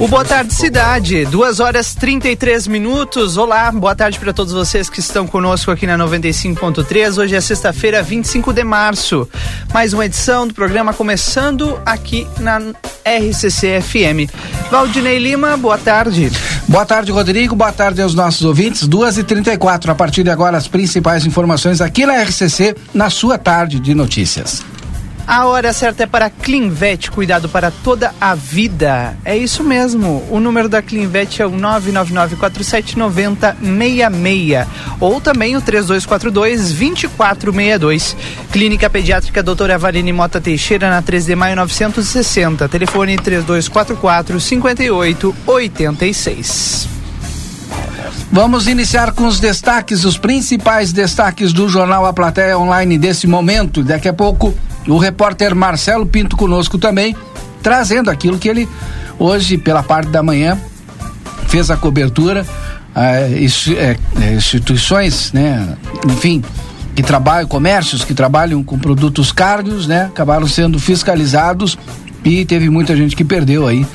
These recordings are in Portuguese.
O Boa Tarde Cidade, 2 horas 33 minutos. Olá, boa tarde para todos vocês que estão conosco aqui na 95.3. Hoje é sexta-feira, 25 de março. Mais uma edição do programa começando aqui na RCC FM. Valdinei Lima, boa tarde. Boa tarde, Rodrigo. Boa tarde aos nossos ouvintes. 2h34. A partir de agora, as principais informações aqui na RCC, na sua tarde de notícias. A hora certa é para Clinvet, cuidado para toda a vida. É isso mesmo. O número da Clinvet é o 999479066 ou também o 3242-2462. Clínica Pediátrica Doutora Valine Mota Teixeira na 3 de maio 960. Telefone 3244 5886. Vamos iniciar com os destaques, os principais destaques do jornal A Plateia Online desse momento. Daqui a pouco o repórter Marcelo Pinto conosco também, trazendo aquilo que ele hoje, pela parte da manhã, fez a cobertura. É, é, instituições, né, enfim, que trabalham, comércios que trabalham com produtos carnes, né, acabaram sendo fiscalizados e teve muita gente que perdeu aí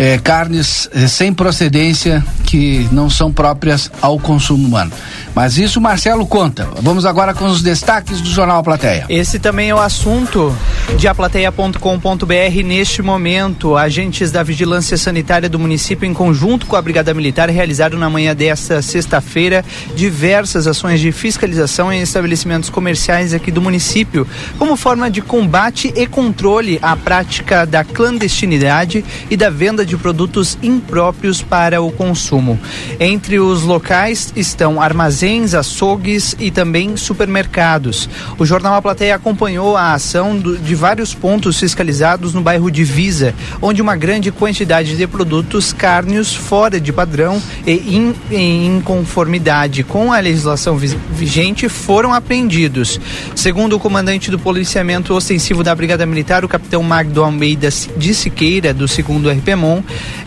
é, carnes é, sem procedência que não são próprias ao consumo humano. Mas isso Marcelo conta. Vamos agora com os destaques do Jornal A Plateia. Esse também é o assunto de aplateia.com.br neste momento. Agentes da Vigilância Sanitária do município, em conjunto com a Brigada Militar, realizaram na manhã desta sexta-feira diversas ações de fiscalização em estabelecimentos comerciais aqui do município, como forma de combate e controle à prática da clandestinidade e da venda de produtos impróprios para o consumo. Entre os locais estão armazéns, açougues e também supermercados. O jornal A Plateia acompanhou a ação do, de vários pontos fiscalizados no bairro Divisa, onde uma grande quantidade de produtos cárneos fora de padrão e in, em conformidade com a legislação vigente foram apreendidos. Segundo o comandante do policiamento ostensivo da Brigada Militar, o capitão Magdo Almeida de Siqueira, do segundo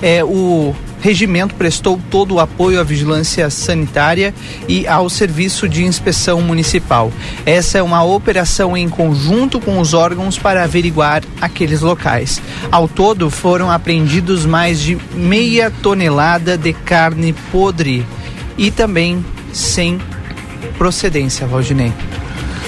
É, o regimento prestou todo o apoio à vigilância sanitária e ao serviço de inspeção municipal. Essa é uma operação em conjunto com os órgãos para averiguar aqueles locais. Ao todo, foram apreendidos mais de meia tonelada de carne podre e também sem procedência, Valdinei.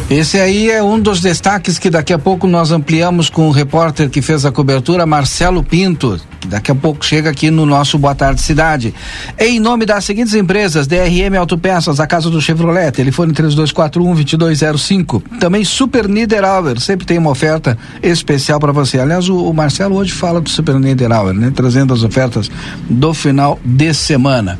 Esse aí é um dos destaques que daqui a pouco nós ampliamos com o repórter que fez a cobertura, Marcelo Pinto, que daqui a pouco chega aqui no nosso Boa Tarde Cidade. Em nome das seguintes empresas: DRM Autopeças, a casa do Chevrolet, telefone 3241-2205. Também Super Niederauer, sempre tem uma oferta especial para você. Aliás, o, o, Marcelo hoje fala do Super Niederauer, né? Trazendo as ofertas do final de semana.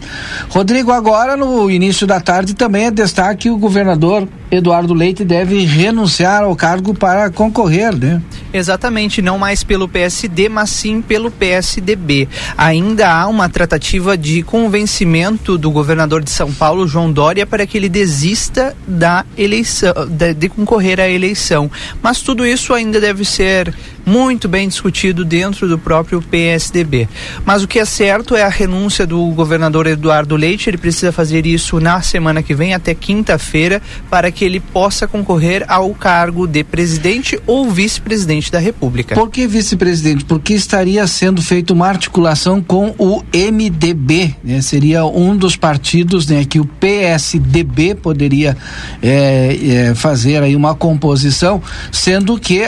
Rodrigo, agora no início da tarde também é destaque o governador Eduardo Leite deve renunciar ao cargo para concorrer, né? Exatamente, não mais pelo PSD, mas sim pelo PSDB. Ainda há uma tratativa de convencimento do governador de São Paulo, João Dória, para que ele desista da eleição, de, de concorrer à eleição. Mas tudo isso ainda deve ser muito bem discutido dentro do próprio PSDB. Mas o que é certo é a renúncia do governador Eduardo Leite. Ele precisa fazer isso na semana que vem, até quinta-feira, para que ele possa concorrer ao cargo de presidente ou vice-presidente da República. Por que vice-presidente? Porque estaria sendo feita uma articulação com o MDB, né? seria um dos partidos né, que o PSDB poderia é, é, fazer aí uma composição, sendo que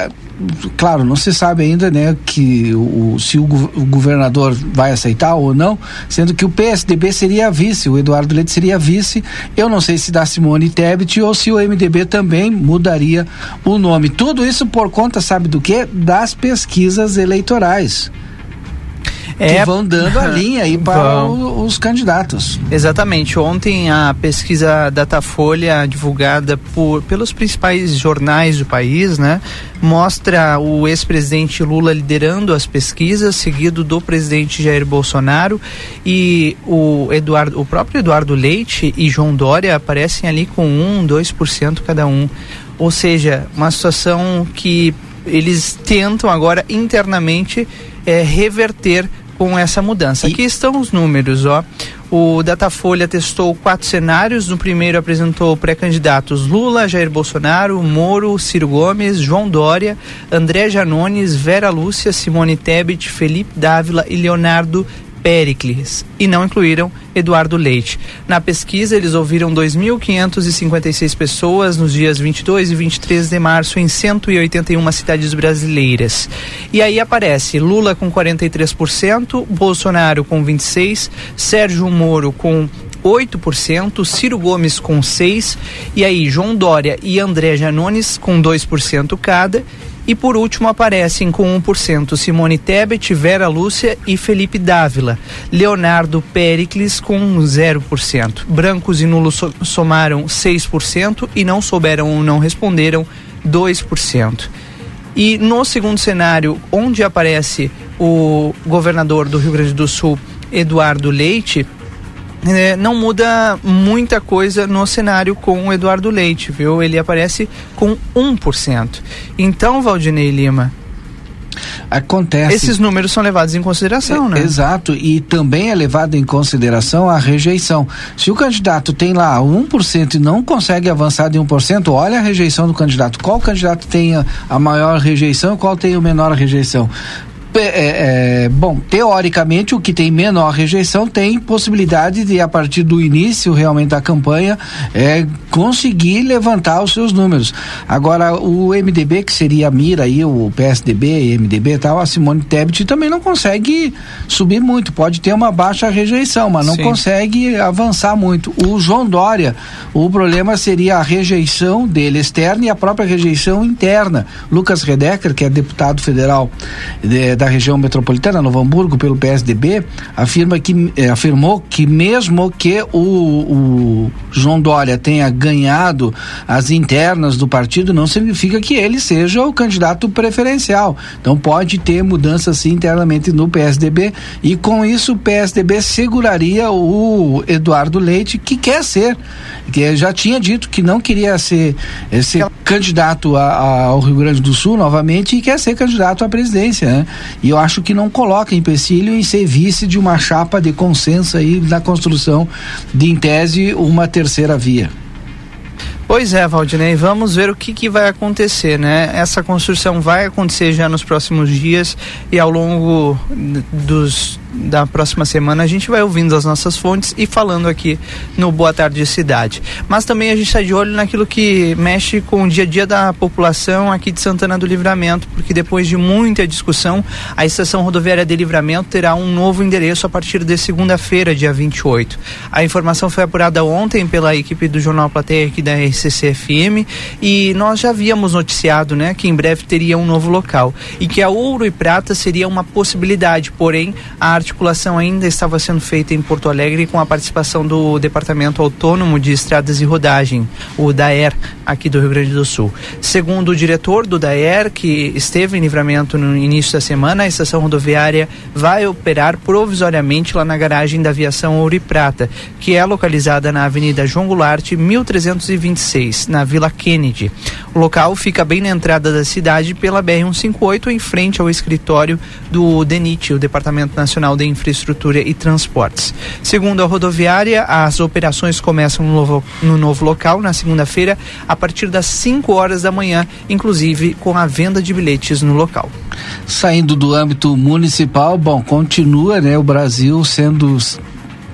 claro, não se sabe ainda, né, que o, se o, governador vai aceitar ou não, sendo que o PSDB seria vice, o Eduardo Leite seria vice. Eu não sei se da Simone Tebet ou se o MDB também mudaria o nome. Tudo isso por conta, sabe do que? Das pesquisas eleitorais é, que vão dando a linha aí para o, os candidatos. Exatamente. Ontem a pesquisa Datafolha divulgada por, pelos principais jornais do país, né, mostra o ex-presidente Lula liderando as pesquisas, seguido do presidente Jair Bolsonaro e o Eduardo, o próprio Eduardo Leite e João Dória aparecem ali com um, dois por cento cada um. Ou seja, uma situação que eles tentam agora internamente é, reverter com essa mudança. E... Aqui estão os números, ó. O Datafolha testou quatro cenários. No primeiro apresentou pré-candidatos Lula, Jair Bolsonaro, Moro, Ciro Gomes, João Dória, André Janones, Vera Lúcia, Simone Tebet, Felipe Dávila e Leonardo Pericles e não incluíram Eduardo Leite. Na pesquisa, eles ouviram 2.556 pessoas nos dias 22 e 23 de março em 181 cidades brasileiras. E aí aparece Lula com 43%, Bolsonaro com 26%, Sérgio Moro com 8%, Ciro Gomes com 6%, e aí João Dória e André Janones com 2% cada, e por último aparecem com 1% Simone Tebet, Vera Lúcia e Felipe Dávila. Leonardo Pericles com 0%. Brancos e nulos somaram 6% e não souberam ou não responderam 2%. E no segundo cenário, onde aparece o governador do Rio Grande do Sul, Eduardo Leite, é, não muda muita coisa no cenário com o Eduardo Leite, viu? Ele aparece com 1%. Então, Valdinei Lima, acontece. Esses números são levados em consideração, é, né? Exato, e também é levado em consideração a rejeição. Se o candidato tem lá 1% e não consegue avançar de 1%, olha a rejeição do candidato. Qual candidato tem a, a maior rejeição e qual tem a menor rejeição? É, é, bom, teoricamente o que tem menor rejeição tem possibilidade de a partir do início realmente da campanha é, conseguir levantar os seus números. Agora o MDB que seria a mira aí, o PSDB, MDB e tal, a Simone Tebet também não consegue subir muito, pode ter uma baixa rejeição, mas não Sim. consegue avançar muito. O João Dória, o problema seria a rejeição dele externa e a própria rejeição interna. Lucas Redecker, que é deputado federal de, da região metropolitana, Novo Hamburgo, pelo PSDB, afirma que, eh, afirmou que mesmo que o, o, João Dória tenha ganhado as internas do partido, não significa que ele seja o candidato preferencial. Então pode ter mudanças sim internamente no PSDB e com isso o PSDB seguraria o Eduardo Leite, que quer ser, que já tinha dito que não queria ser, eh, ser candidato a, a, ao Rio Grande do Sul novamente e quer ser candidato à presidência. Né? E eu acho que não coloca empecilho em ser vice de uma chapa de consenso aí na construção de, em tese, uma terceira via. Pois é, Valdinei, vamos ver o que, que vai acontecer, né? Essa construção vai acontecer já nos próximos dias e ao longo dos da próxima semana a gente vai ouvindo as nossas fontes e falando aqui no Boa Tarde Cidade. Mas também a gente está de olho naquilo que mexe com o dia a dia da população aqui de Santana do Livramento, porque depois de muita discussão, a estação rodoviária de Livramento terá um novo endereço a partir de segunda-feira, dia 28. A informação foi apurada ontem pela equipe do Jornal Plateia aqui da RCC-FM e nós já havíamos noticiado, né, que em breve teria um novo local e que a Ouro e Prata seria uma possibilidade, porém a articulação ainda estava sendo feita em Porto Alegre com a participação do Departamento Autônomo de Estradas e Rodagem, o DAER, aqui do Rio Grande do Sul. Segundo o diretor do DAER, que esteve em livramento no início da semana, a estação rodoviária vai operar provisoriamente lá na garagem da aviação Ouro Prata, que é localizada na Avenida João Goulart, 1326, na Vila Kennedy. O local fica bem na entrada da cidade pela BR-158, em frente ao escritório do DENIT, o Departamento Nacional de Infraestrutura e Transportes. Segundo a rodoviária, as operações começam no novo, no novo local na segunda-feira a partir das 5 horas da manhã, inclusive com a venda de bilhetes no local. Saindo do âmbito municipal, bom, continua, né, o Brasil sendo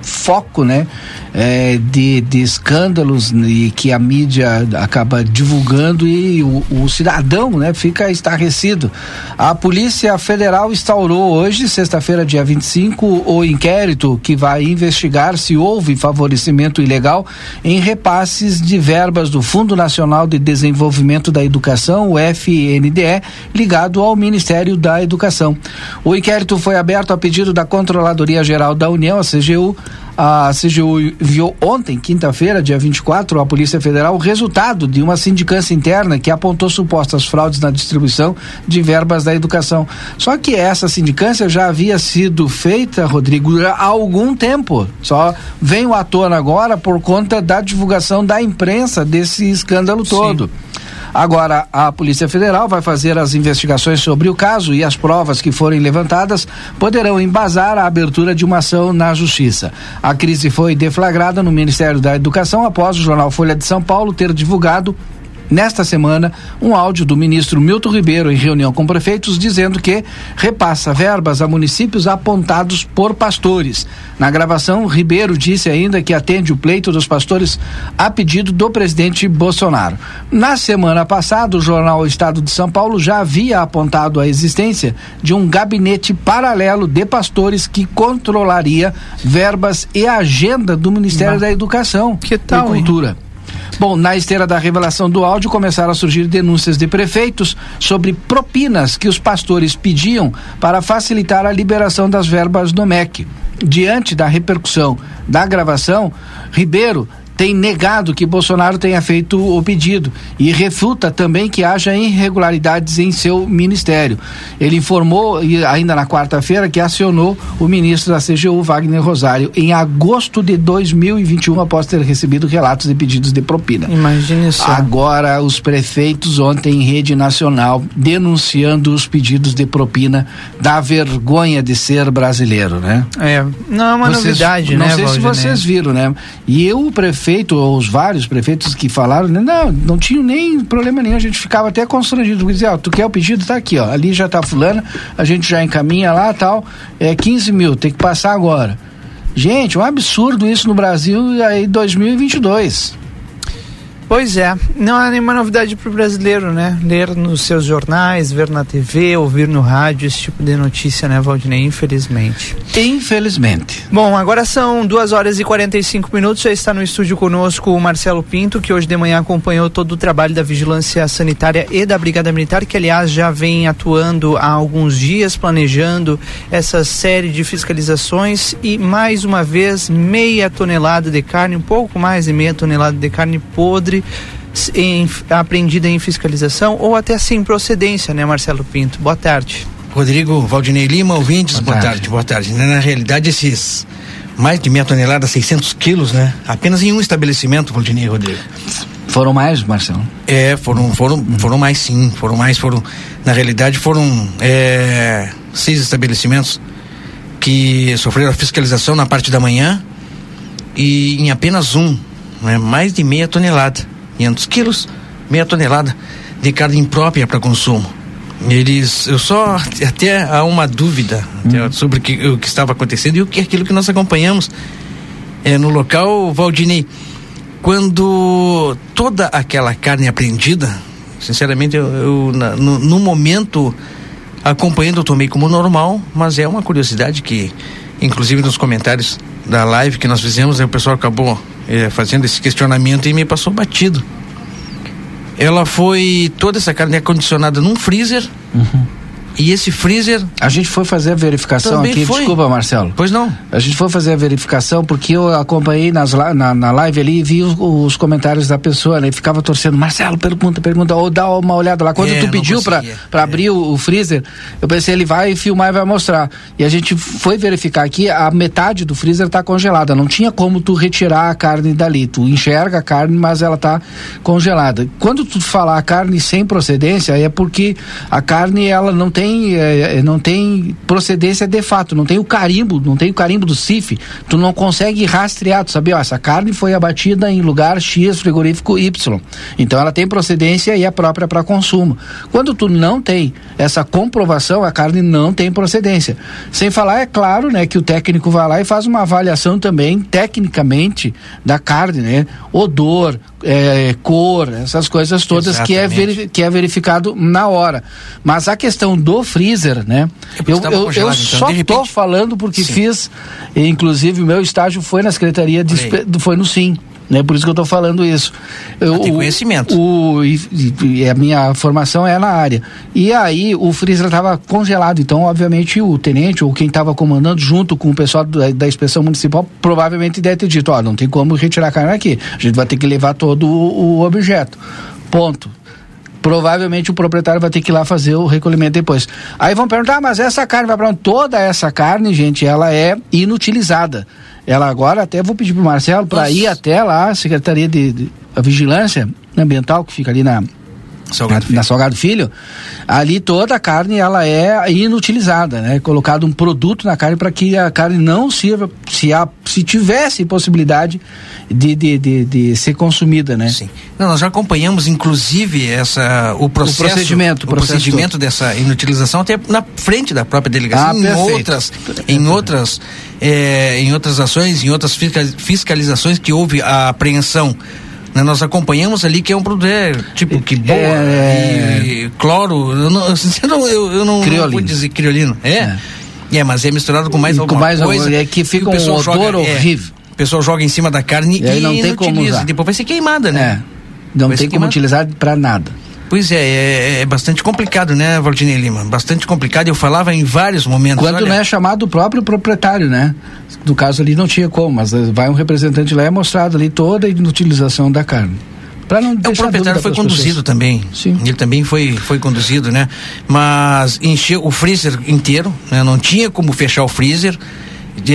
foco, né, é, de, de escândalos e que a mídia acaba divulgando e o, o, cidadão, né, fica estarrecido. A Polícia Federal instaurou hoje, sexta-feira, dia 25, o inquérito que vai investigar se houve favorecimento ilegal em repasses de verbas do Fundo Nacional de Desenvolvimento da Educação, o FNDE, ligado ao Ministério da Educação. O inquérito foi aberto a pedido da Controladoria Geral da União, a CGU, a CGU enviou ontem, quinta-feira, dia 24, à Polícia Federal o resultado de uma sindicância interna que apontou supostas fraudes na distribuição de verbas da educação. Só que essa sindicância já havia sido feita, Rodrigo, há algum tempo. Só vem à tona agora por conta da divulgação da imprensa desse escândalo todo. Sim. Agora, a Polícia Federal vai fazer as investigações sobre o caso e as provas que forem levantadas poderão embasar a abertura de uma ação na Justiça. A crise foi deflagrada no Ministério da Educação após o jornal Folha de São Paulo ter divulgado nesta semana um áudio do ministro Milton Ribeiro em reunião com prefeitos dizendo que repassa verbas a municípios apontados por pastores. Na gravação, Ribeiro disse ainda que atende o pleito dos pastores a pedido do presidente Bolsonaro. Na semana passada, o jornal Estado de São Paulo já havia apontado a existência de um gabinete paralelo de pastores que controlaria verbas e agenda do Ministério da Educação que tal, e Cultura. Hein? Bom, na esteira da revelação do áudio começaram a surgir denúncias de prefeitos sobre propinas que os pastores pediam para facilitar a liberação das verbas do MEC. Diante da repercussão da gravação, Ribeiro tem negado que Bolsonaro tenha feito o pedido e refuta também que haja irregularidades em seu ministério. Ele informou, ainda na quarta-feira, que acionou o ministro da CGU, Wagner Rosário, em agosto de 2021, após ter recebido relatos de pedidos de propina. Imagine só. Agora, os prefeitos, ontem em rede nacional, denunciando os pedidos de propina, da vergonha de ser brasileiro, né? É, não é uma vocês, novidade, não né? Não sei Valdinei? se vocês viram, né? E eu, o prefeito, prefeito, ou os vários prefeitos que falaram, né, não, não tinha nem problema nenhum, a gente ficava até constrangido, dizia, ó, tu quer o pedido, tá aqui, ó, ali já tá fulano, a gente já encaminha lá tal, é 15 mil, tem que passar agora. Gente, um absurdo isso no Brasil aí 2022. Pois é, não há nenhuma novidade para o brasileiro, né? Ler nos seus jornais, ver na TV, ouvir no rádio esse tipo de notícia, né, Valdinei? Infelizmente. Infelizmente. Bom, agora são duas horas e 45 minutos. Já está no estúdio conosco o Marcelo Pinto, que hoje de manhã acompanhou todo o trabalho da Vigilância Sanitária e da Brigada Militar, que aliás já vem atuando há alguns dias, planejando essa série de fiscalizações e mais uma vez meia tonelada de carne, um pouco mais de meia tonelada de carne podre em, apreendida em fiscalização ou até sem procedência, né, Marcelo Pinto? Boa tarde. Rodrigo Valdinei Lima, ouvintes, boa, boa tarde. tarde. boa tarde. Na realidade, esses mais de meia tonelada, 600 quilos, né? Apenas em um estabelecimento, Valdinei Rodrigo. Foram mais, Marcelo? É, foram, foram, foram mais sim, foram mais, foram, na realidade foram é, seis estabelecimentos que sofreram a fiscalização na parte da manhã e em apenas um né, mais de meia tonelada, 500 quilos, meia tonelada de carne imprópria para consumo. Eles, eu só até há uma dúvida hum. sobre o que, o que estava acontecendo e o que aquilo que nós acompanhamos é, no local, Valdinei. Quando toda aquela carne apreendida, sinceramente, eu, eu na, no, no momento acompanhando eu tomei como normal, mas é uma curiosidade que, inclusive nos comentários da live que nós fizemos, o pessoal acabou é, fazendo esse questionamento e me passou batido. Ela foi toda essa carne acondicionada num freezer. Uhum e esse freezer. A gente foi fazer a verificação aqui, foi. desculpa, Marcelo. Pois não. A gente foi fazer a verificação porque eu acompanhei nas, na, na live ali e vi os, os, comentários da pessoa, né? E ficava torcendo, Marcelo, pergunta, pergunta, ou dá uma olhada lá. Quando é, tu pediu para é. abrir o, o, freezer, eu pensei, ele vai filmar e vai mostrar. E a gente foi verificar aqui, a metade do freezer está congelada. Não tinha como tu retirar a carne dali. Tu enxerga a carne, mas ela está congelada. Quando tu falar carne sem procedência, é porque a carne ela não tem tem, é, não tem procedência de fato, não tem o carimbo, não tem o carimbo do CIF, tu não consegue rastrear, tu sabe, ó, essa carne foi abatida em lugar X frigorífico Y. Então ela tem procedência e é própria para consumo. Quando tu não tem essa comprovação, a carne não tem procedência. Sem falar, é claro, né, que o técnico vai lá e faz uma avaliação também, tecnicamente, da carne, né? Odor, é, cor, essas coisas todas que é, que é verificado na hora. Mas a questão do freezer, né? É eu, eu, eu então, só repente... tô falando porque Sim. fiz, inclusive o meu estágio foi na Secretaria de, foi no Sim né? Por isso que eu estou falando isso. Eu, tem conhecimento. O, e, e, a minha formação é na área. E aí o freezer estava congelado, então obviamente o tenente ou quem estava comandando junto com o pessoal da, da inspeção municipal provavelmente deve ter dito, ó, não tem como retirar a carne aqui, a gente vai ter que levar todo o, o objeto. Ponto provavelmente o proprietário vai ter que ir lá fazer o recolhimento depois. Aí vão perguntar, ah, mas essa carne vai para onde? Toda essa carne, gente, ela é inutilizada. Ela agora até vou pedir para o Marcelo para ir até lá, a Secretaria de, de a Vigilância Ambiental, que fica ali na Salgado na, na, Salgado Filho, ali toda a carne ela é inutilizada, né? Colocado um produto na carne para que a carne não sirva, se, a, se tivesse possibilidade de, de, de, de, ser consumida, né? Sim. Não, nós já acompanhamos, inclusive, essa, o processo, o procedimento, o procedimento dessa inutilização até na frente da própria delegacia, ah, em perfeito. outras, em outras, é, em outras ações, em outras fiscalizações que houve a apreensão né, nós acompanhamos ali que é um produto é, tipo que boa é... e cloro eu não, eu, eu não, criolino. não vou dizer criolino é? é é mas é misturado com mais alguma com mais coisa é que fica um odor joga, é, horrível o pessoal joga em cima da carne e, e não tem como usar. depois vai ser queimada né é. não vai tem como utilizar para nada Pois é, é, é, bastante complicado, né, Valdinei Lima? Bastante complicado. Eu falava em vários momentos. Quando olha... não é chamado o próprio proprietário, né? No caso ali não tinha como, mas eh, vai um representante lá e é mostrado ali toda a inutilização da carne. Para não é, o proprietário foi conduzido pessoas. também. Sim. Ele também foi, foi conduzido, né? Mas encheu o freezer inteiro, né? Não tinha como fechar o freezer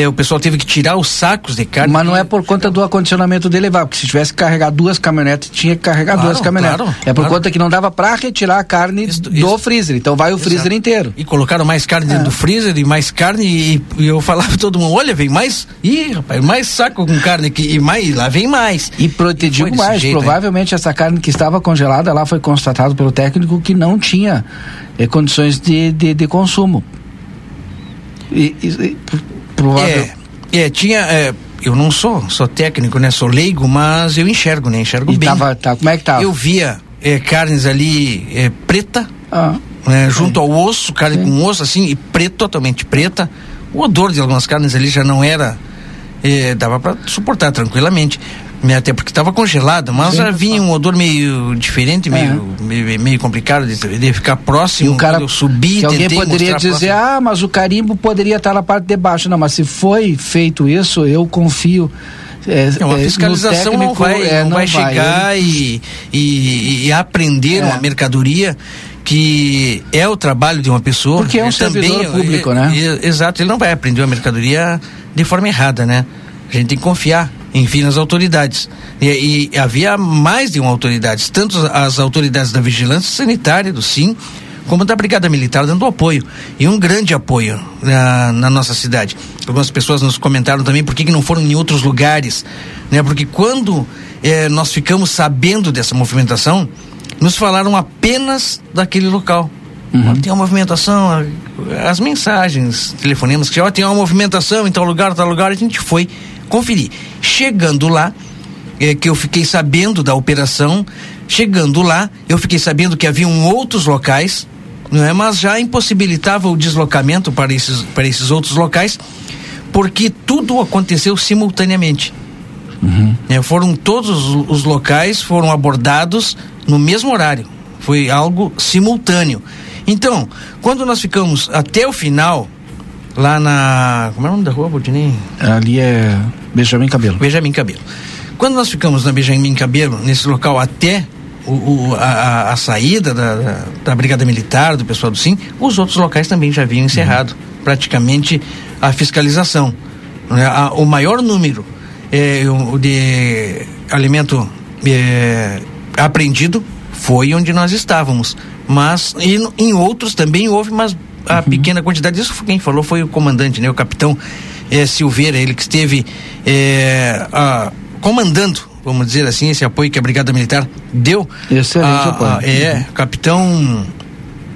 o pessoal teve que tirar os sacos de carne. Mas não é por conta do acondicionamento dele levar, porque se tivesse que carregar duas caminhonetes, tinha que carregar claro, duas caminhonetes. Claro, é por claro. conta que não dava para retirar a carne isso, do isso. freezer. Então vai o Exato. freezer inteiro. E colocaram mais carne dentro é. do freezer e mais carne e, e eu falava para todo mundo, olha, vem mais, ih, rapaz, mais saco com carne aqui e mais, lá vem mais. E, pro, te digo mais, jeito, provavelmente essa carne que estava congelada lá foi constatado pelo técnico que não tinha eh, condições de, de, de consumo. E, e, provável. É, é tinha. É, eu não sou, sou técnico, né? Sou leigo, mas eu enxergo, né? Enxergo e bem. Tava, tá, como é que tava? Eu via é, carnes ali é, preta, ah, né? junto ao osso, carne sim. com osso assim, e preto, totalmente preta. O odor de algumas carnes ali já não era. É, dava para suportar tranquilamente. Até porque estava congelado, mas já vinha um odor meio diferente, meio, é. meio, meio, complicado de, de, ficar próximo. E o cara eu subi, alguém poderia dizer, ah, mas o carimbo poderia estar na parte de baixo. Não, mas se foi feito isso, eu confio. É, é, uma fiscalização técnico, não vai, é, não, não vai, chegar e, e, e, aprender uma é. mercadoria que é o trabalho de uma pessoa. Porque é um servidor também, público, né? exato, ele não vai aprender uma mercadoria de forma errada, né? A gente tem que confiar enfim, nas autoridades. E, e, havia mais de uma autoridade, tanto as autoridades da vigilância sanitária, do SIM, como da Brigada Militar, dando apoio. E um grande apoio na, na nossa cidade. Algumas pessoas nos comentaram também por que, que não foram em outros lugares. Né? Porque quando eh, nós ficamos sabendo dessa movimentação, nos falaram apenas daquele local. Uhum. Tem uma movimentação, as mensagens, telefonemas que já tem uma movimentação em tal lugar, tal lugar, a gente foi conferir. Chegando lá, é, que eu fiquei sabendo da operação, chegando lá, eu fiquei sabendo que haviam outros locais, não é? Mas já impossibilitava o deslocamento para esses, para esses outros locais, porque tudo aconteceu simultaneamente. Uhum. É, foram todos os, os locais foram abordados no mesmo horário. Foi algo simultâneo. Então, quando nós ficamos até o final, lá na. Como é o nome da rua, Bordinei? Ali é Benjamin Cabelo. Benjamin Cabelo. Quando nós ficamos na Benjamin Cabelo, nesse local até o, o a, a, saída da, da, da, Brigada Militar, do pessoal do SIM, os outros locais também já haviam encerrado uhum. praticamente a fiscalização. Né? O maior número é, de alimento é, apreendido foi onde nós estávamos. Mas e, em outros também houve, mas a uhum. pequena quantidade. Isso quem falou foi o comandante, né? O capitão é, Silveira, ele que esteve é, a, comandando, vamos dizer assim, esse apoio que a Brigada Militar deu. Excelente a, apoio. A, é, capitão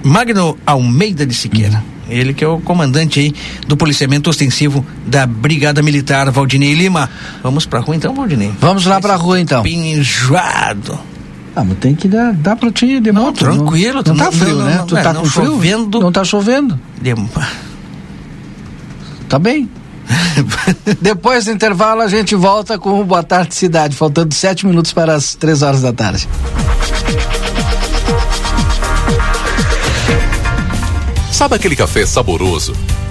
Magno Almeida de Siqueira. Uhum. Ele que é o comandante aí do policiamento ostensivo da Brigada Militar, Valdinei Lima. Vamos pra rua então, Valdinei? Vamos lá pra rua então. Pinjoado. Ah, mas tem que dar, dar pra ti de não, moto. Tranquilo, não, não tá frio, não, né? Não, tu tá com frio? Chovendo. Não tá chovendo. De... Tá bem. Depois do intervalo a gente volta com o Boa Tarde Cidade, faltando sete minutos para as três horas da tarde. Sabe aquele café saboroso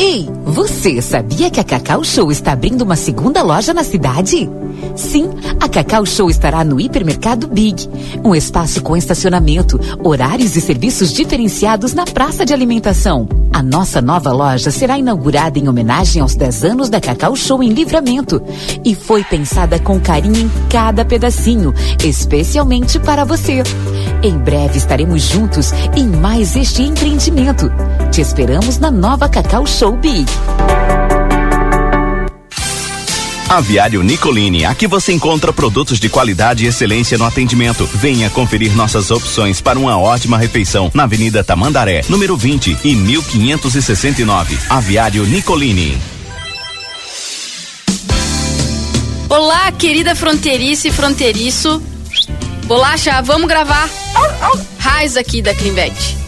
Ei, você sabia que a Cacau Show está abrindo uma segunda loja na cidade? Sim, a Cacau Show estará no Hipermercado Big, um espaço com estacionamento, horários e serviços diferenciados na praça de alimentação. A nossa nova loja será inaugurada em homenagem aos 10 anos da Cacau Show em Livramento e foi pensada com carinho em cada pedacinho, especialmente para você. Em breve estaremos juntos em mais este empreendimento. Te esperamos na nova Cacau Show Big. Aviário Nicolini, aqui você encontra produtos de qualidade e excelência no atendimento. Venha conferir nossas opções para uma ótima refeição na Avenida Tamandaré, número 20 e 1569. Aviário Nicolini. Olá, querida fronteiriça e fronteiriço. Bolacha, vamos gravar. Raiz aqui da Clinvet.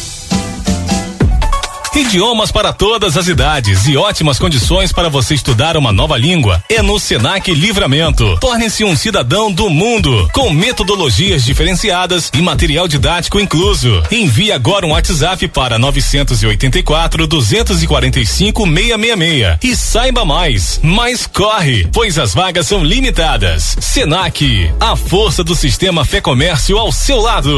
Idiomas para todas as idades e ótimas condições para você estudar uma nova língua é no Senac Livramento. Torne-se um cidadão do mundo com metodologias diferenciadas e material didático incluso. Envie agora um WhatsApp para 984 245 666 e saiba mais. Mas corre, pois as vagas são limitadas. Senac, a força do sistema Fé Comércio ao seu lado.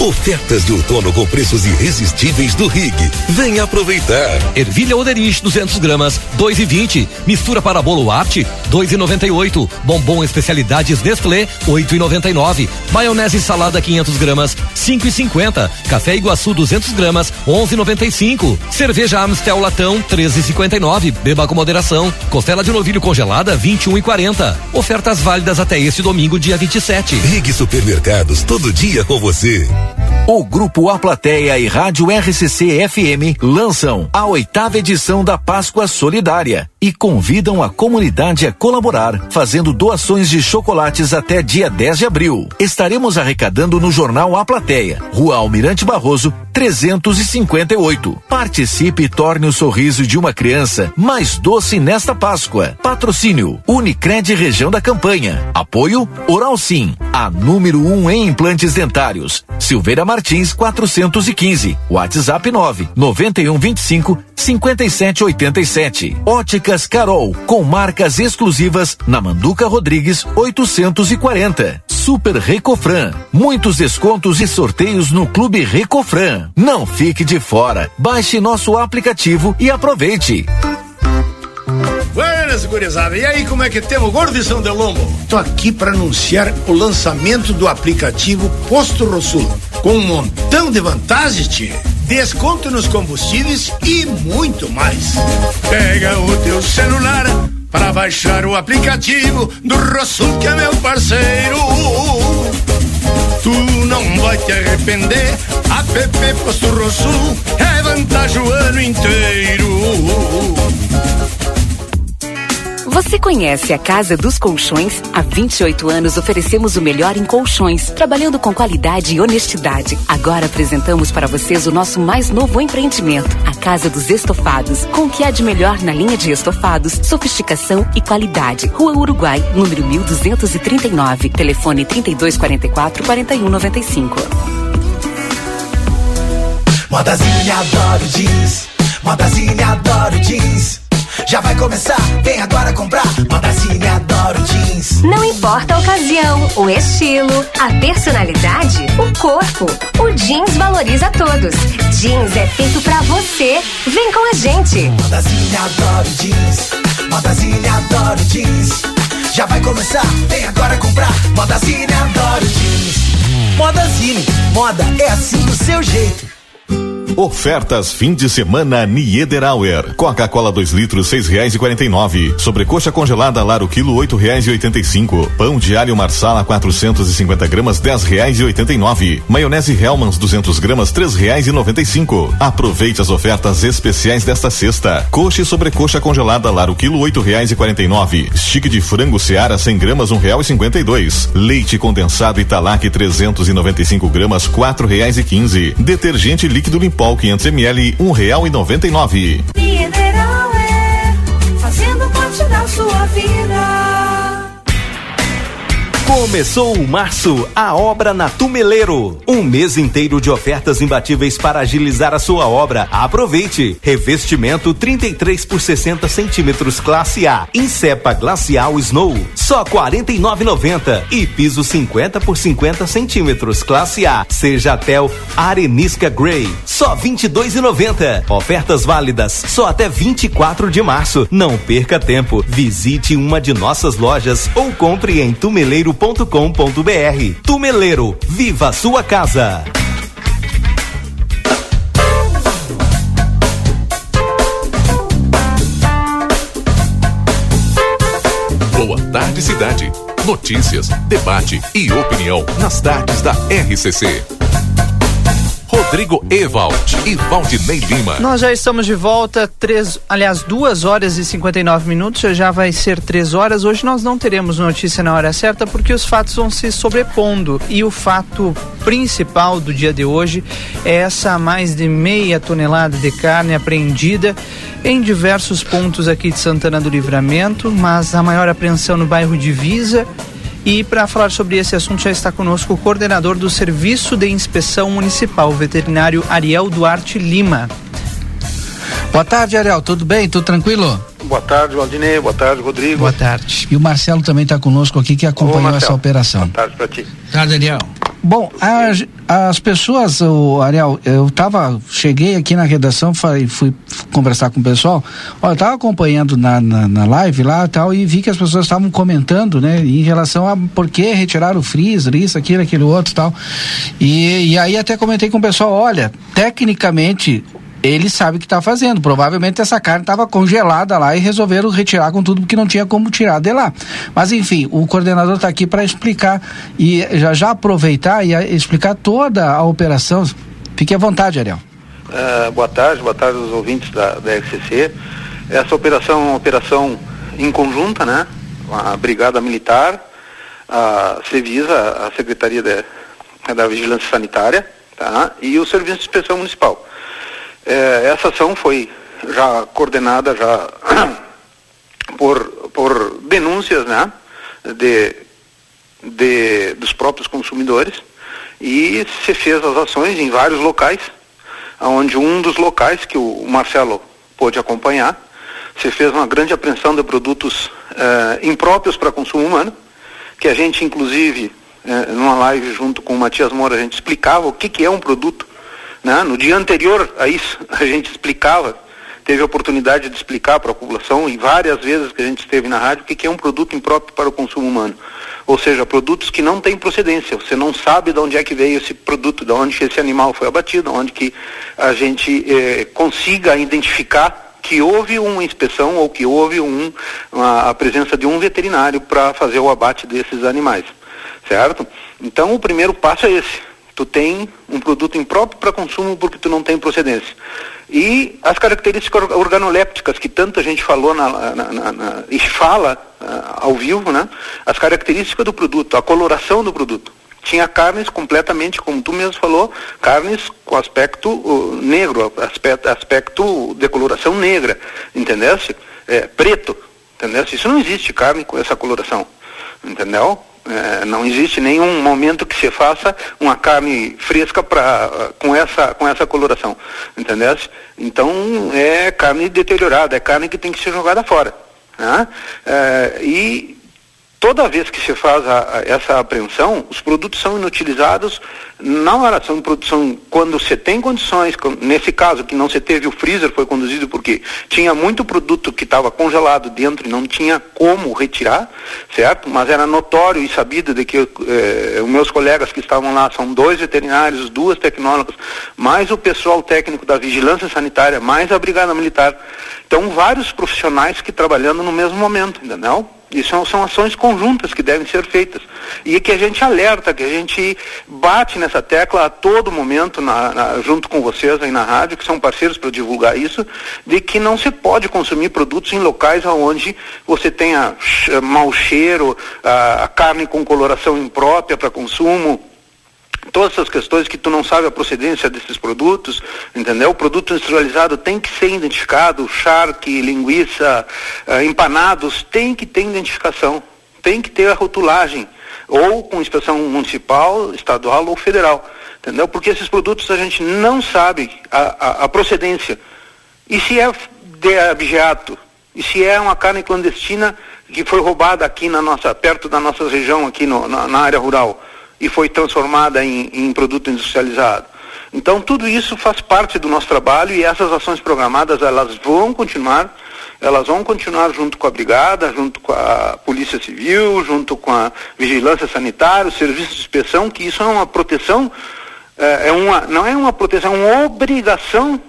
Ofertas de outono com preços irresistíveis do Rig. Venha aproveitar. Ervilha Oderich 200 gramas, 2,20. Mistura para bolo arte, 2,98. Bombom especialidades Nestlé, 8,99. Maionese salada 500 gramas, 5,50. Café Iguaçu 200 gramas, 11,95. Cerveja Amstel latão, 13,59. Beba com moderação. Costela de novilho congelada, 21,40. Ofertas válidas até este domingo, dia 27. Rig Supermercados, todo dia com você. Thank you. O Grupo A Plateia e Rádio RCC FM lançam a oitava edição da Páscoa Solidária e convidam a comunidade a colaborar, fazendo doações de chocolates até dia 10 de abril. Estaremos arrecadando no jornal A Plateia, Rua Almirante Barroso, 358. Participe e torne o sorriso de uma criança mais doce nesta Páscoa. Patrocínio Unicred Região da Campanha. Apoio Oral Sim, a número um em implantes dentários. Silveira Martins 415. WhatsApp 9 9125 5787. Óticas Carol, com marcas exclusivas na Manduca Rodrigues 840. Super Recofran. Muitos descontos e sorteios no Clube Recofran. Não fique de fora. Baixe nosso aplicativo e aproveite. Buenas, gurizada. E aí, como é que temos, gordo de São Delombo? Tô aqui para anunciar o lançamento do aplicativo Posto Rosul, com um montão de vantagens, tia. Desconto nos combustíveis e muito mais. Pega o teu celular para baixar o aplicativo do Rosul, que é meu parceiro. Tu não vai te arrepender. App Posto Rosul é vantagem o ano inteiro. Você conhece a Casa dos Colchões? Há 28 anos oferecemos o melhor em colchões, trabalhando com qualidade e honestidade. Agora apresentamos para vocês o nosso mais novo empreendimento, a Casa dos Estofados, com o que há de melhor na linha de estofados, sofisticação e qualidade. Rua Uruguai, número 1239, telefone 3244 4195. Modazinha adoro jeans, modazinha adoro jeans. Já vai começar, vem agora comprar. Modazine adoro jeans. Não importa a ocasião, o estilo, a personalidade, o corpo. O jeans valoriza todos. Jeans é feito pra você. Vem com a gente. Modazine adoro jeans. Modazine adoro jeans. Já vai começar, vem agora comprar. Modazine adoro jeans. Modazine, moda é assim do seu jeito. Ofertas fim de semana Niederauer. Coca-Cola 2 litros seis reais e quarenta e nove. Sobrecoxa congelada Lar o quilo oito reais e oitenta e cinco. Pão de alho Marsala 450 gramas dez reais e oitenta e nove. Maionese Hellmann's 200 gramas três reais e noventa e cinco. Aproveite as ofertas especiais desta sexta. Coxa e sobrecoxa congelada Lar o quilo oito reais e quarenta e nove. Stick de frango Seara 100 gramas um real e cinquenta e dois. Leite condensado Italac 395 gramas quatro reais e quinze. Detergente líquido Limpol 500 ml um real e noventa e nove. Mineral é fazendo parte da sua vida. Começou o março, a obra na Tumeleiro. Um mês inteiro de ofertas imbatíveis para agilizar a sua obra. Aproveite. Revestimento 33 por 60 centímetros classe A. Incepa Glacial Snow. Só 49,90 e piso 50 por 50 centímetros classe A. Seja Tel Arenisca Grey. Só 22,90. Ofertas válidas só até 24 de março. Não perca tempo. Visite uma de nossas lojas ou compre em tumeleiro.com.br. Tumeleiro, viva a sua casa. Boa tarde, cidade. Notícias, debate e opinião nas tardes da RCC. Rodrigo Evald e Valdinei Lima. Nós já estamos de volta, três, aliás, duas horas e 59 minutos, já, vai ser três horas. Hoje nós não teremos notícia na hora certa porque os fatos vão se sobrepondo. E o fato principal do dia de hoje é essa mais de meia tonelada de carne apreendida em diversos pontos aqui de Santana do Livramento, mas a maior apreensão no bairro Divisa e para falar sobre esse assunto já está conosco o coordenador do Serviço de Inspeção Municipal, veterinário Ariel Duarte Lima. Boa tarde, Ariel. Tudo bem? Tudo tranquilo? Boa tarde, Valdinei. Boa tarde, Rodrigo. Boa tarde. E o Marcelo também está conosco aqui que acompanhou essa operação. Boa tarde para ti. Tarde, Ariel. Bom, as, as pessoas, o Ariel, eu tava, cheguei aqui na redação, fui, fui conversar com o pessoal, olha, eu tava acompanhando na, na, na live lá e tal, e vi que as pessoas estavam comentando, né, em relação a por que retirar o freezer, isso, aquilo, aquele outro tal. E, e aí até comentei com o pessoal, olha, tecnicamente ele sabe o que está fazendo. Provavelmente essa carne estava congelada lá e resolveram retirar com tudo porque não tinha como tirar de lá. Mas enfim, o coordenador está aqui para explicar e já já aproveitar e explicar toda a operação. Fique à vontade, Ariel. Uh, boa tarde, boa tarde aos ouvintes da, da RCC. Essa operação é uma operação em conjunta, né? A Brigada Militar, a Cevisa, a Secretaria de, da Vigilância Sanitária, tá? E o Serviço de Inspeção Municipal. É, essa ação foi já coordenada já por, por denúncias né, de, de, dos próprios consumidores e se fez as ações em vários locais, onde um dos locais que o Marcelo pôde acompanhar, se fez uma grande apreensão de produtos eh, impróprios para consumo humano, que a gente inclusive, eh, numa live junto com o Matias Moura, a gente explicava o que, que é um produto né? No dia anterior a isso, a gente explicava, teve a oportunidade de explicar para a população, e várias vezes que a gente esteve na rádio, o que, que é um produto impróprio para o consumo humano. Ou seja, produtos que não têm procedência. Você não sabe de onde é que veio esse produto, de onde esse animal foi abatido, de onde que a gente eh, consiga identificar que houve uma inspeção ou que houve um, uma, a presença de um veterinário para fazer o abate desses animais. Certo? Então o primeiro passo é esse tu tem um produto impróprio para consumo porque tu não tem procedência. E as características organolépticas que tanta gente falou na, na, na, na e fala uh, ao vivo, né? As características do produto, a coloração do produto. Tinha carnes completamente, como tu mesmo falou, carnes com aspecto uh, negro, aspecto, aspecto de coloração negra, entendesse? É, preto, entendesse? Isso não existe carne com essa coloração, entendeu? É, não existe nenhum momento que se faça uma carne fresca pra, com, essa, com essa coloração, entendeu? Então é carne deteriorada, é carne que tem que ser jogada fora. Né? É, e toda vez que se faz a, a, essa apreensão, os produtos são inutilizados na oração de produção quando você tem condições, nesse caso que não se teve o freezer foi conduzido porque tinha muito produto que estava congelado dentro e não tinha como retirar, certo? Mas era notório e sabido de que eh, os meus colegas que estavam lá são dois veterinários, duas tecnólogas, mais o pessoal técnico da vigilância sanitária, mais a brigada militar. Então vários profissionais que trabalhando no mesmo momento, entendeu? Isso são, são ações conjuntas que devem ser feitas. E que a gente alerta, que a gente bate nessa tecla a todo momento, na, na, junto com vocês aí na rádio, que são parceiros para divulgar isso, de que não se pode consumir produtos em locais onde você tenha mau cheiro, a, a carne com coloração imprópria para consumo, todas essas questões que tu não sabe a procedência desses produtos, entendeu? O produto industrializado tem que ser identificado, charque, linguiça, uh, empanados, tem que ter identificação, tem que ter a rotulagem, ou com inspeção municipal, estadual ou federal, entendeu? Porque esses produtos a gente não sabe a, a, a procedência. E se é de abjeato, e se é uma carne clandestina que foi roubada aqui na nossa, perto da nossa região, aqui no, na, na área rural, e foi transformada em, em produto industrializado. Então tudo isso faz parte do nosso trabalho e essas ações programadas elas vão continuar, elas vão continuar junto com a brigada, junto com a polícia civil, junto com a vigilância sanitária, o serviço de inspeção, que isso é uma proteção, é, é uma, não é uma proteção, é uma obrigação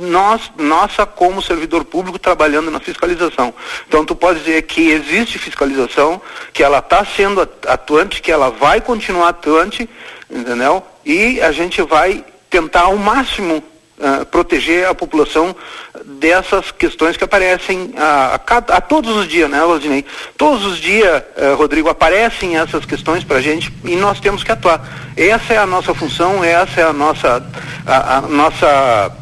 nós, nossa como servidor público trabalhando na fiscalização. Então tu pode dizer que existe fiscalização, que ela está sendo atuante, que ela vai continuar atuante, entendeu? E a gente vai tentar ao máximo Uh, proteger a população dessas questões que aparecem a, a, a todos os dias, né, Valdinei? Todos os dias, uh, Rodrigo, aparecem essas questões para a gente e nós temos que atuar. Essa é a nossa função, essa é a nossa, a, a nossa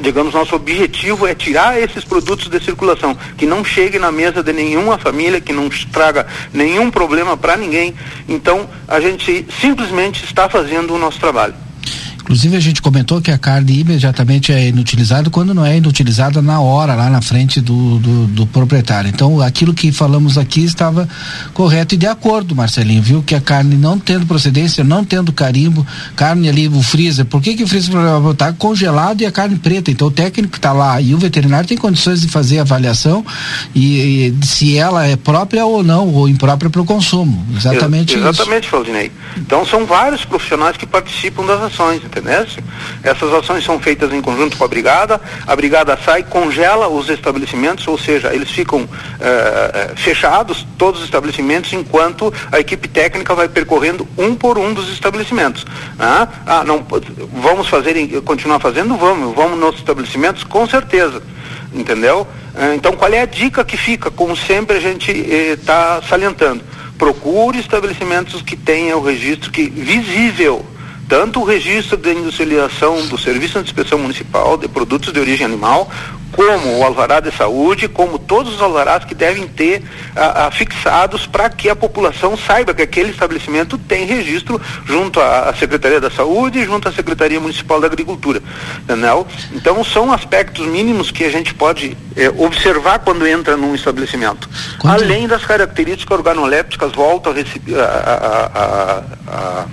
digamos, nosso objetivo é tirar esses produtos de circulação, que não chegue na mesa de nenhuma família, que não traga nenhum problema para ninguém. Então, a gente simplesmente está fazendo o nosso trabalho. Inclusive a gente comentou que a carne imediatamente é inutilizada quando não é inutilizada na hora, lá na frente do, do, do, proprietário. Então aquilo que falamos aqui estava correto e de acordo, Marcelinho, viu? Que a carne não tendo procedência, não tendo carimbo, carne ali, o freezer, por que que o freezer está congelado e a carne preta? Então o técnico está lá e o veterinário tem condições de fazer a avaliação e, e se ela é própria ou não, ou imprópria para o consumo. Exatamente Ex exatamente, isso. Exatamente, Então são vários profissionais que participam das ações, essas ações são feitas em conjunto com a brigada, a brigada sai, congela os estabelecimentos, ou seja, eles ficam eh, eh, fechados, todos os estabelecimentos, enquanto a equipe técnica vai percorrendo um por um dos estabelecimentos. Ah, ah não, vamos fazer, continuar fazendo? Vamos, vamos nos estabelecimentos? Com certeza, entendeu? Eh, então, qual é a dica que fica? Como sempre a gente está salientando, procure estabelecimentos que tenham o registro que visível tanto o registro de industrialização do Serviço de Inspeção Municipal de Produtos de Origem Animal, como o alvará de saúde, como todos os alvarás que devem ter a, a, fixados para que a população saiba que aquele estabelecimento tem registro junto à, Secretaria da Saúde e junto à Secretaria Municipal da Agricultura. Entendeu? Então são aspectos mínimos que a gente pode é, observar quando entra num estabelecimento. Quando... Além das características organolépticas, volto a, a, a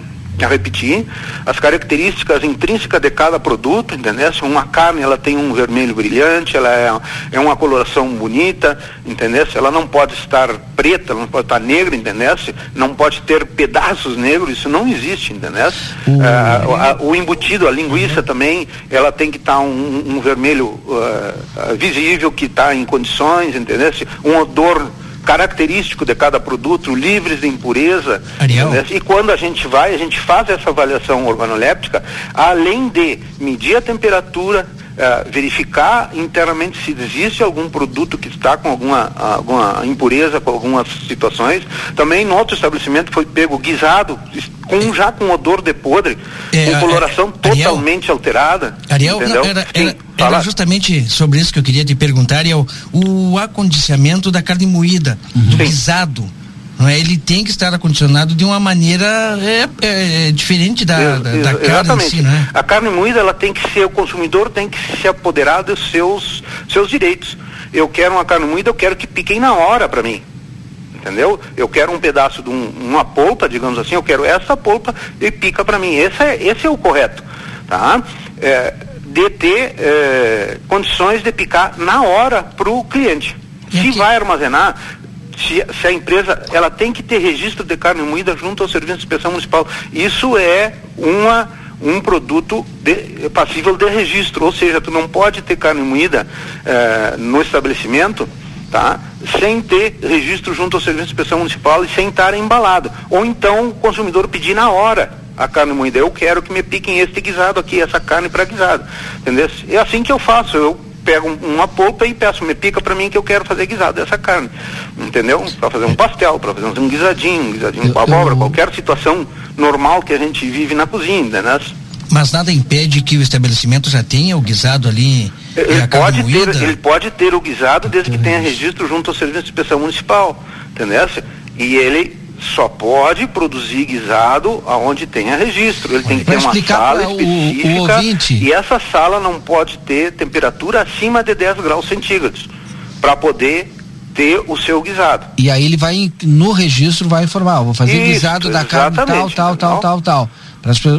a repetir, as características intrínsecas de cada produto, entendeu? Uma carne, ela tem um vermelho brilhante, ela é, é uma coloração bonita, entendeu? Ela não pode estar preta, ela não pode estar negra, entendeu? Não pode ter pedaços negros, isso não existe, entendeu? Uhum. Ah, o embutido, a linguiça também, ela tem que estar um, um, vermelho uh, visível, que está em condições, entendeu? Um odor característico de cada produto, livres de impureza. Ariel. Né? E quando a gente vai, a gente faz essa avaliação organoléptica, além de medir a temperatura, uh, verificar internamente se existe algum produto que está com alguma, alguma impureza, com algumas situações. Também no outro estabelecimento foi pego guisado, com, já com odor de podre, é, com coloração é, Ariel, totalmente alterada. Ariel, não, era, era, era, justamente sobre isso que eu queria te perguntar, Ariel, o acondicionamento da carne moída, uhum. do guisado. Não é? Ele tem que estar acondicionado de uma maneira é, é, é diferente da, da, da carne em si, né? A carne moída, ela tem que ser, o consumidor tem que se apoderar dos seus, seus direitos. Eu quero uma carne moída, eu quero que piquem na hora para mim. entendeu? Eu quero um pedaço de um, uma polpa, digamos assim, eu quero essa polpa e pica para mim. Esse é, esse é o correto, tá? É, de ter é, condições de picar na hora para o cliente. Se vai armazenar, se, se, a empresa ela tem que ter registro de carne moída junto ao Serviço de Inspeção Municipal. Isso é uma um produto de, passível de registro, ou seja, tu não pode ter carne moída eh, no estabelecimento, tá? Sem ter registro junto ao Serviço de Inspeção Municipal e sem estar embalado. Ou então o consumidor pedir na hora a carne moída. Eu quero que me piquem este guisado aqui, essa carne para guisado. Entendeu? É assim que eu faço. Eu pego uma polpa e peço, me pica para mim que eu quero fazer guisado dessa carne. Entendeu? Para fazer um pastel, para fazer um guisadinho, um guisadinho com abóbora, qualquer situação normal que a gente vive na cozinha, né? Mas nada impede que o estabelecimento já tenha o guisado ali. Ele pode, ter, ele pode ter o guisado desde que tenha registro junto ao Serviço de Inspeção Municipal, entendeu? E ele só pode produzir guisado aonde tenha registro. Ele tem que ter uma sala específica o, e essa sala não pode ter temperatura acima de 10 graus centígrados para poder ter o seu guisado. E aí ele vai no registro vai informar, vou fazer Isso, guisado da carne tal, tal, tal, tal, tal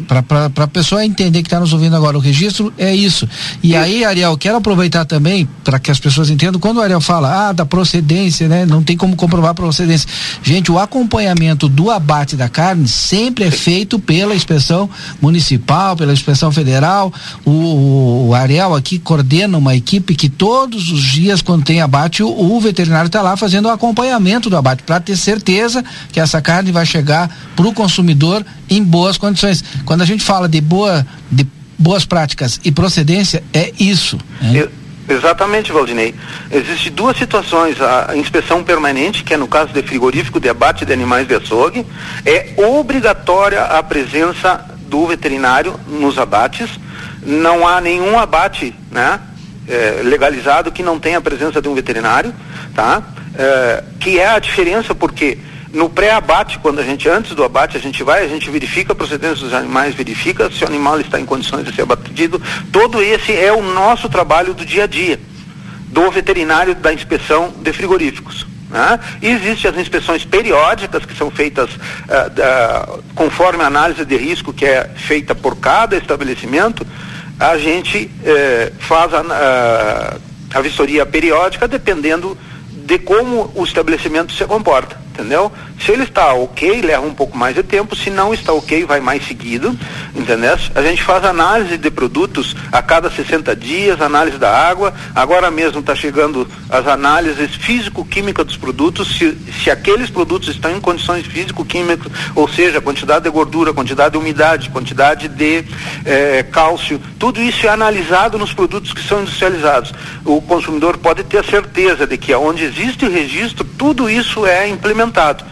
para a pessoa entender que está nos ouvindo agora. O registro é isso. E aí, Ariel, quero aproveitar também para que as pessoas entendam, quando o Ariel fala, ah, da procedência, né? Não tem como comprovar a procedência. Gente, o acompanhamento do abate da carne sempre é feito pela inspeção municipal, pela inspeção federal. O, o Ariel aqui coordena uma equipe que todos os dias, quando tem abate, o, o veterinário está lá fazendo o acompanhamento do abate, para ter certeza que essa carne vai chegar para o consumidor em boas condições. Quando a gente fala de boa, de boas práticas e procedência, é isso. Né? Exatamente, Valdinei. Existem duas situações. A inspeção permanente, que é no caso de frigorífico de abate de animais de açougue, é obrigatória a presença do veterinário nos abates. Não há nenhum abate né, é, legalizado que não tenha a presença de um veterinário, tá? É, que é a diferença porque no pré-abate, quando a gente, antes do abate, a gente vai, a gente verifica a procedência dos animais, verifica se o animal está em condições de ser abatido. Todo esse é o nosso trabalho do dia a dia, do veterinário da inspeção de frigoríficos. Né? Existem as inspeções periódicas que são feitas uh, uh, conforme a análise de risco que é feita por cada estabelecimento, a gente uh, faz a, a vistoria periódica dependendo de como o estabelecimento se comporta entendeu? Se ele está ok, leva um pouco mais de tempo, se não está ok, vai mais seguido, entendeu? A gente faz análise de produtos a cada 60 dias, análise da água, agora mesmo está chegando as análises físico-químicas dos produtos, se, se aqueles produtos estão em condições físico-químicas, ou seja, quantidade de gordura, quantidade de umidade, quantidade de eh, cálcio, tudo isso é analisado nos produtos que são industrializados. O consumidor pode ter certeza de que onde existe o registro, tudo isso é implementado implementado,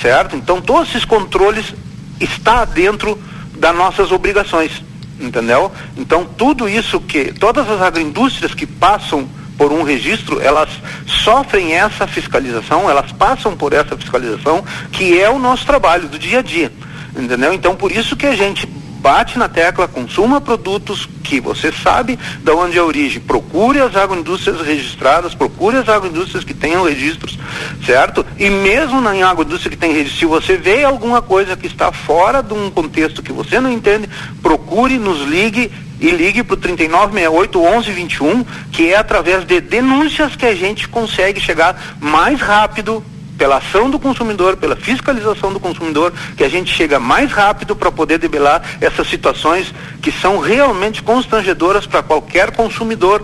certo? Então todos esses controles está dentro das nossas obrigações, entendeu? Então tudo isso que todas as agroindústrias que passam por um registro, elas sofrem essa fiscalização, elas passam por essa fiscalização, que é o nosso trabalho do dia a dia, entendeu? Então por isso que a gente bate na tecla, consuma produtos que você sabe de onde é a origem. Procure as agroindústrias registradas, procure as agroindústrias que tenham registros, certo? E mesmo na agroindústria que tem registro, se você vê alguma coisa que está fora de um contexto que você não entende, procure, nos ligue e ligue para o 3968 1121, que é através de denúncias que a gente consegue chegar mais rápido pela ação do consumidor, pela fiscalização do consumidor, que a gente chega mais rápido para poder debelar essas situações que são realmente constrangedoras para qualquer consumidor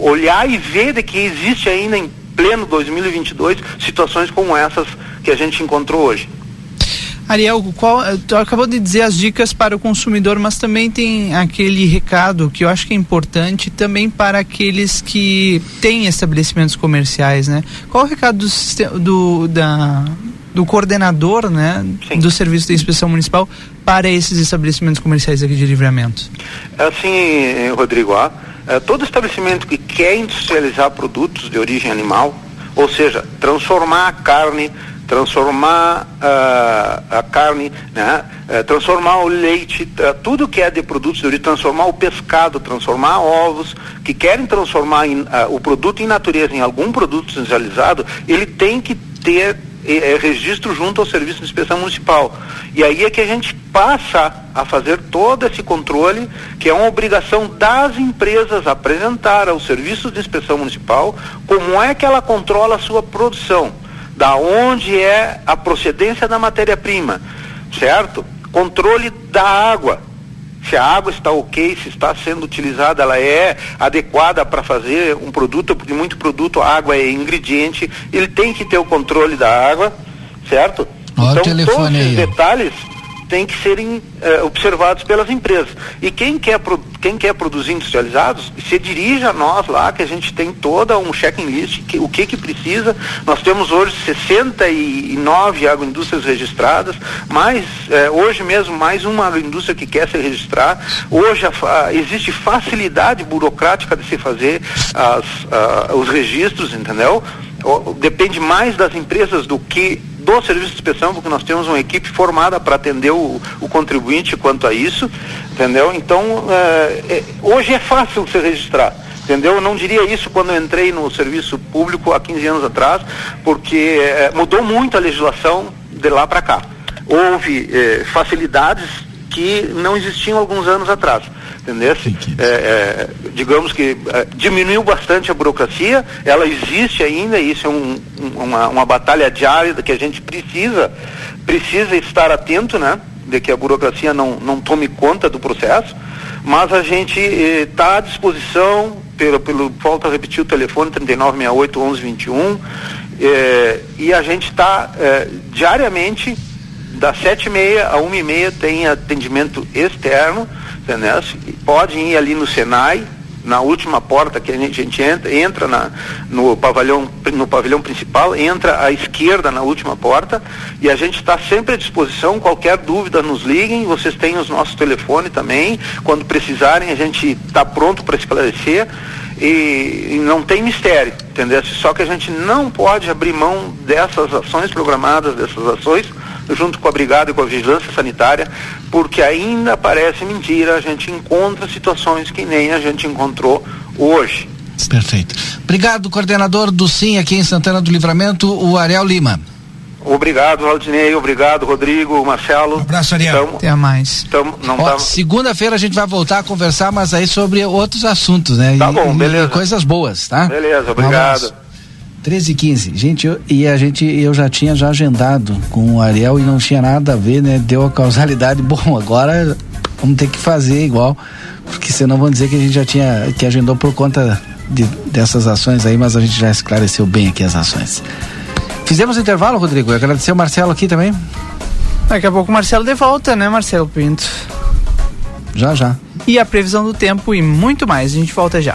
olhar e ver de que existe ainda em pleno 2022 situações como essas que a gente encontrou hoje. Ariel, qual, tu acabou de dizer as dicas para o consumidor, mas também tem aquele recado que eu acho que é importante também para aqueles que têm estabelecimentos comerciais, né? Qual o recado do, do, da, do coordenador, né, Sim. do Serviço de Inspeção Municipal para esses estabelecimentos comerciais aqui de livramento? Assim, Rodrigo, ó, é, todo estabelecimento que quer industrializar produtos de origem animal, ou seja, transformar a carne transformar uh, a carne, né? Uh, transformar o leite, uh, tudo que é de produtos de origem, transformar o pescado, transformar ovos, que querem transformar in, o produto em natureza em algum produto industrializado, ele tem que ter é registro junto ao Serviço de Inspeção Municipal. E aí é que a gente passa a fazer todo esse controle, que é uma obrigação das empresas apresentar ao Serviço de Inspeção Municipal como é que ela controla a sua produção, da onde é a procedência da matéria-prima, certo? Controle da água, se a água está ok, se está sendo utilizada, ela é adequada para fazer um produto, porque muito produto, a água é ingrediente, ele tem que ter o controle da água, certo? Olha então, todos esses detalhes têm que serem eh, observados pelas empresas. E quem quer, pro- quem quer produzir industrializados, se dirige a nós lá, que a gente tem toda um checklist, que, o que que precisa. Nós temos hoje 69 agroindústrias registradas, mais, eh, hoje mesmo mais uma agroindústria que quer se registrar. Hoje a fa- existe facilidade burocrática de se fazer as, ah, os registros, entendeu? Depende mais das empresas do que do serviço de inspeção, porque nós temos uma equipe formada para atender o, o contribuinte quanto a isso, entendeu? Então, eh, eh, hoje é fácil se registrar, entendeu? Eu não diria isso quando eu entrei no serviço público há 15 anos atrás, porque eh, mudou muito a legislação de lá para cá. Houve eh, facilidades que não existiam alguns anos atrás. Entendeu? É, é, digamos que é, diminuiu bastante a burocracia, ela existe ainda, isso é um- um- uma, uma batalha diária que a gente precisa, precisa estar atento, né? De que a burocracia não, não tome conta do processo, mas a gente está à disposição, pelo, pelo, volto a repetir o telefone 3968 1121, é, e a gente está diariamente das sete e meia a uma e meia tem atendimento externo, entendeu? Podem ir ali no Senai, na última porta que a gente, entra, entra na, no, pavilhão, no pavilhão principal, entra à esquerda na última porta e a gente está sempre à disposição, qualquer dúvida nos liguem, vocês têm os nossos telefones também, quando precisarem a gente está pronto para esclarecer e, e não tem mistério, entendeu? Só que a gente não pode abrir mão dessas ações programadas, dessas ações, junto com a Brigada e com a Vigilância Sanitária, porque ainda parece mentira, a gente encontra situações que nem a gente encontrou hoje. Perfeito. Obrigado, coordenador do SIM aqui em Santana do Livramento, o Ariel Lima. Obrigado, Valdinei, obrigado, Rodrigo, Marcelo. Um abraço, Ariel. Até mais. não Ó, tá... Segunda-feira a gente vai voltar a conversar, mas aí sobre outros assuntos, né? Tá E- bom, e beleza. coisas boas, tá? Beleza, Um obrigado. abraço. 13 e 15. Gente, eu, e a gente, eu já tinha já agendado com o Ariel e não tinha nada a ver, né? Deu a causalidade. Bom, agora vamos ter que fazer igual, porque senão vão dizer que a gente já tinha, que agendou por conta de- dessas ações aí, mas a gente já esclareceu bem aqui as ações. Fizemos intervalo, Rodrigo? Agradecer o Marcelo aqui também. Daqui a pouco o Marcelo de volta, né, Marcelo Pinto? Já, já. E a previsão do tempo e muito mais. A gente volta já.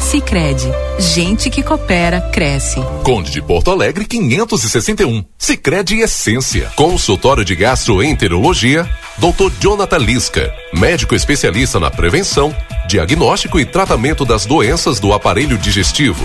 Sicredi, gente que coopera cresce. Conde de Porto Alegre 561. Sicredi Essência. Consultório de Gastroenterologia, Dr. Jonathan Lisca, médico especialista na prevenção, diagnóstico e tratamento das doenças do aparelho digestivo.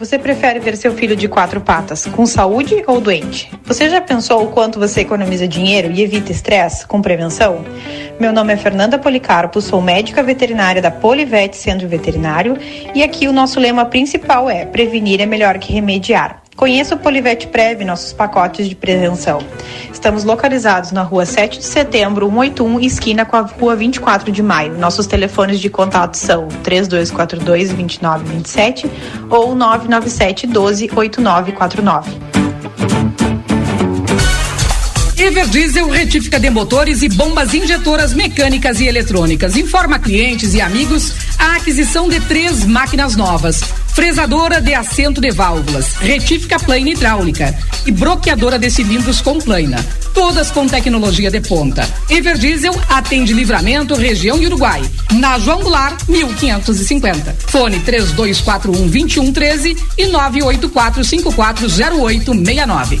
Você prefere ver seu filho de quatro patas, com saúde ou doente? Você já pensou o quanto você economiza dinheiro e evita estresse com prevenção? Meu nome é Fernanda Policarpo, sou médica veterinária da Polivete Centro Veterinário e aqui o nosso lema principal é: prevenir é melhor que remediar. Conheça o Polivete Prev, nossos pacotes de prevenção. Estamos localizados na rua 7 de setembro, 181, esquina com a rua 24 de maio. Nossos telefones de contato são 3242 2927 ou 997 12 8949. Everdiesel retífica de motores e bombas injetoras mecânicas e eletrônicas. Informa clientes e amigos a aquisição de três máquinas novas: fresadora de assento de válvulas, retífica plana hidráulica e bloqueadora de cilindros com plana. Todas com tecnologia de ponta. Everdiesel atende livramento, região Uruguai. Na João Goulart, 1550. Fone 3241 2113 e 984 540869.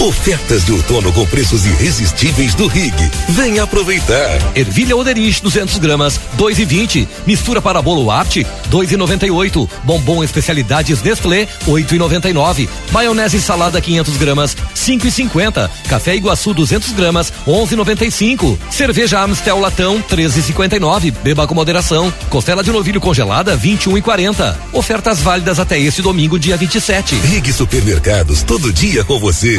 Ofertas de outono com preços irresistíveis do Rig. Venha aproveitar. Ervilha Oderich 200 gramas, 2,20. Mistura para bolo Art, 2,98. Bombom especialidades Nestlé, 8,99. Maionese salada 500 gramas, 5,50. Café Iguaçu 200 gramas, 11,95. Cerveja Amstel Latão, 13,59. Beba com moderação. Costela de novilho congelada, 21,40. Ofertas válidas até este domingo, dia 27. Rig Supermercados, todo dia com você.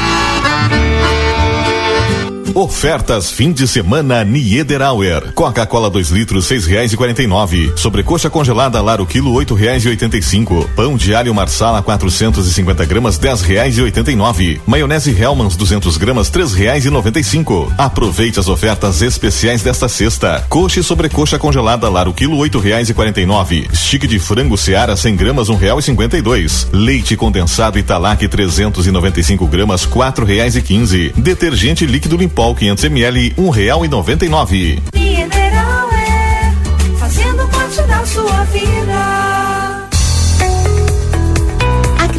Ofertas fim de semana Niederauer. Coca-Cola 2 litros seis reais e quarenta e nove. Sobrecoxa congelada Lar o quilo oito reais e oitenta e cinco. Pão de alho Marsala 450 gramas dez reais e oitenta e nove. Maionese Hellmann's 200 gramas três reais e noventa e cinco. Aproveite as ofertas especiais desta sexta. Coxa e sobrecoxa congelada Lar o quilo oito reais e quarenta e nove. Stick de frango Seara 100 gramas um real e cinquenta e dois. Leite condensado Italac 395 gramas quatro reais e quinze. Detergente líquido Limpol 500 ml um real e noventa e nove. Mineral é fazendo parte da sua vida.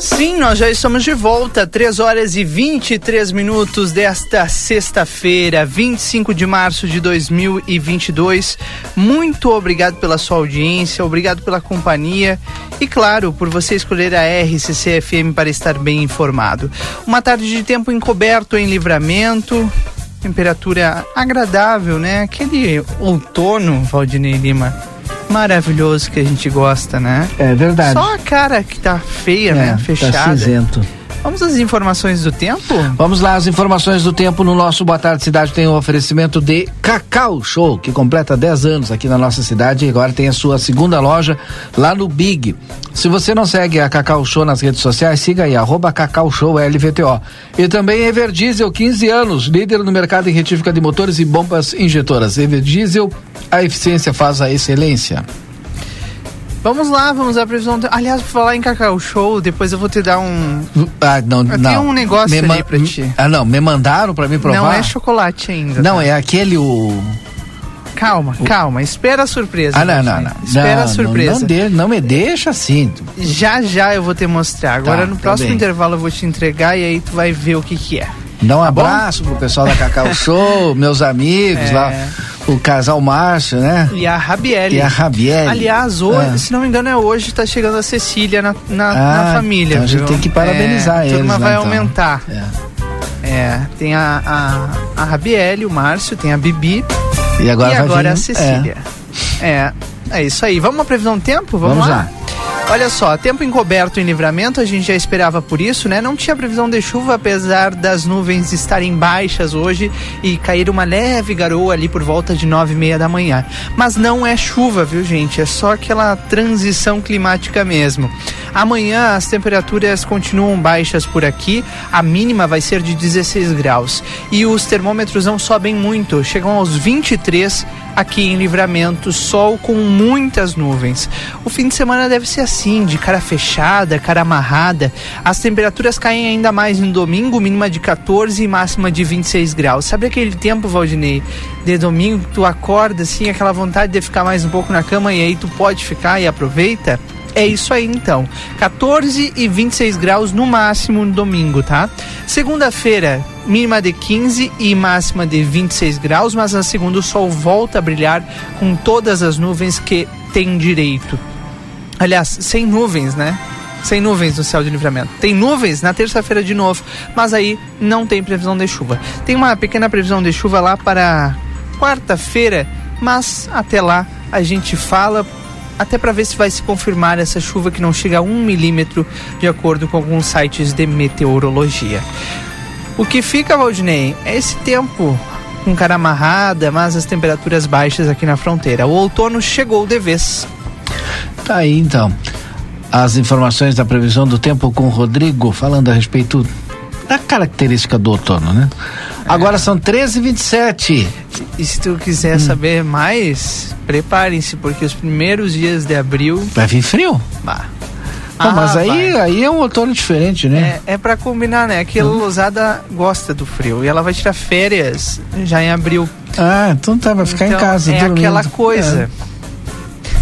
Sim, nós já estamos de volta, 3 horas e 23 minutos desta sexta-feira, 25 de março de 2022. Muito obrigado pela sua audiência, obrigado pela companhia e, claro, por você escolher a RCC FM para estar bem informado. Uma tarde de tempo encoberto em livramento, temperatura agradável, né? Aquele outono, Valdinei Lima maravilhoso que a gente gosta, né? É verdade. Só a cara que tá feia, É, né? tá Fechada. cinzento. Vamos às informações do tempo? Vamos lá, as informações do tempo no nosso Boa Tarde Cidade tem o oferecimento de Cacau Show, que completa 10 anos aqui na nossa cidade e agora tem a sua segunda loja lá no Big. Se você não segue a Cacau Show nas redes sociais, siga aí, arroba Cacau Show LVTO. E também Everdiesel, 15 anos, líder no mercado em retífica de motores e bombas injetoras. Everdiesel, a eficiência faz a excelência. Vamos lá, vamos à previsão. do- Aliás, por falar em Cacau Show, depois eu vou te dar um. Ah, não, Eu não. tenho um negócio Me ali pra ti. Ah, não, me mandaram pra mim provar. Não é chocolate ainda. Não, tá? é aquele o. Calma, calma. Espera a surpresa. Ah, não, não, não. Espera não, a surpresa. Não, não, de- não me deixa assim. Já já eu vou te mostrar. Agora Tá, no tá próximo bem. intervalo eu vou te entregar e aí tu vai ver o que que é. Dá um Tá bom? abraço pro pessoal da Cacau Show, meus amigos É. lá, o casal Márcio, né? E a Rabiele. E a Rabiele. Aliás, hoje, Ah. se não me engano, é hoje tá chegando a Cecília na, na, Ah, na família. então a gente viu? tem que parabenizar é, A eles turma lá, vai então. aumentar. É. tem a, a, a Rabiele, o Márcio, tem a Bibi. E agora vai agora vir- a Cecília. É. é. isso aí. Vamos à previsão do tempo? Vamos, Vamos lá. lá. Olha só, tempo encoberto em livramento, a gente já esperava por isso, né? Não tinha previsão de chuva, apesar das nuvens estarem baixas hoje e cair uma leve garoa ali por volta de nove e meia da manhã. Mas não é chuva, viu, gente? É só aquela transição climática mesmo. Amanhã as temperaturas continuam baixas por aqui, a mínima vai ser de 16 graus. E os termômetros não sobem muito, chegam aos 23 aqui em Livramento, sol com muitas nuvens. O fim de semana deve ser assim, de cara fechada, cara amarrada. As temperaturas caem ainda mais no domingo, mínima de 14 e máxima de 26 graus. Sabe aquele tempo, Valdinei, de domingo tu acorda assim, aquela vontade de ficar mais um pouco na cama e aí tu pode ficar e aproveita? É isso aí então. 14 e 26 graus no máximo no domingo, tá? Segunda-feira, mínima de 15 e máxima de 26 graus, mas na segunda o sol volta a brilhar com todas as nuvens que tem direito. Aliás, sem nuvens, né? Sem nuvens no céu de livramento. Tem nuvens na terça-feira de novo, mas aí não tem previsão de chuva. Tem uma pequena previsão de chuva lá para quarta-feira, mas até lá a gente fala até para ver se vai se confirmar essa chuva que não chega a um milímetro, de acordo com alguns sites de meteorologia. O que fica, Valdinei, é esse tempo com cara amarrada, mas as temperaturas baixas aqui na fronteira. O outono chegou de vez. Tá aí então. As informações da previsão do tempo com o Rodrigo, falando a respeito da característica do outono, né? Agora são 13h27. E se tu quiser saber mais, preparem-se, porque os primeiros dias de abril. Vai vir frio? Bah. Pô, mas Ah, aí, vai. aí é um outono diferente, né? É, é pra combinar, né? Que a Lousada gosta do frio e ela vai tirar férias já em abril. Ah, então tá, vai ficar Então, em casa. É dormindo. aquela coisa.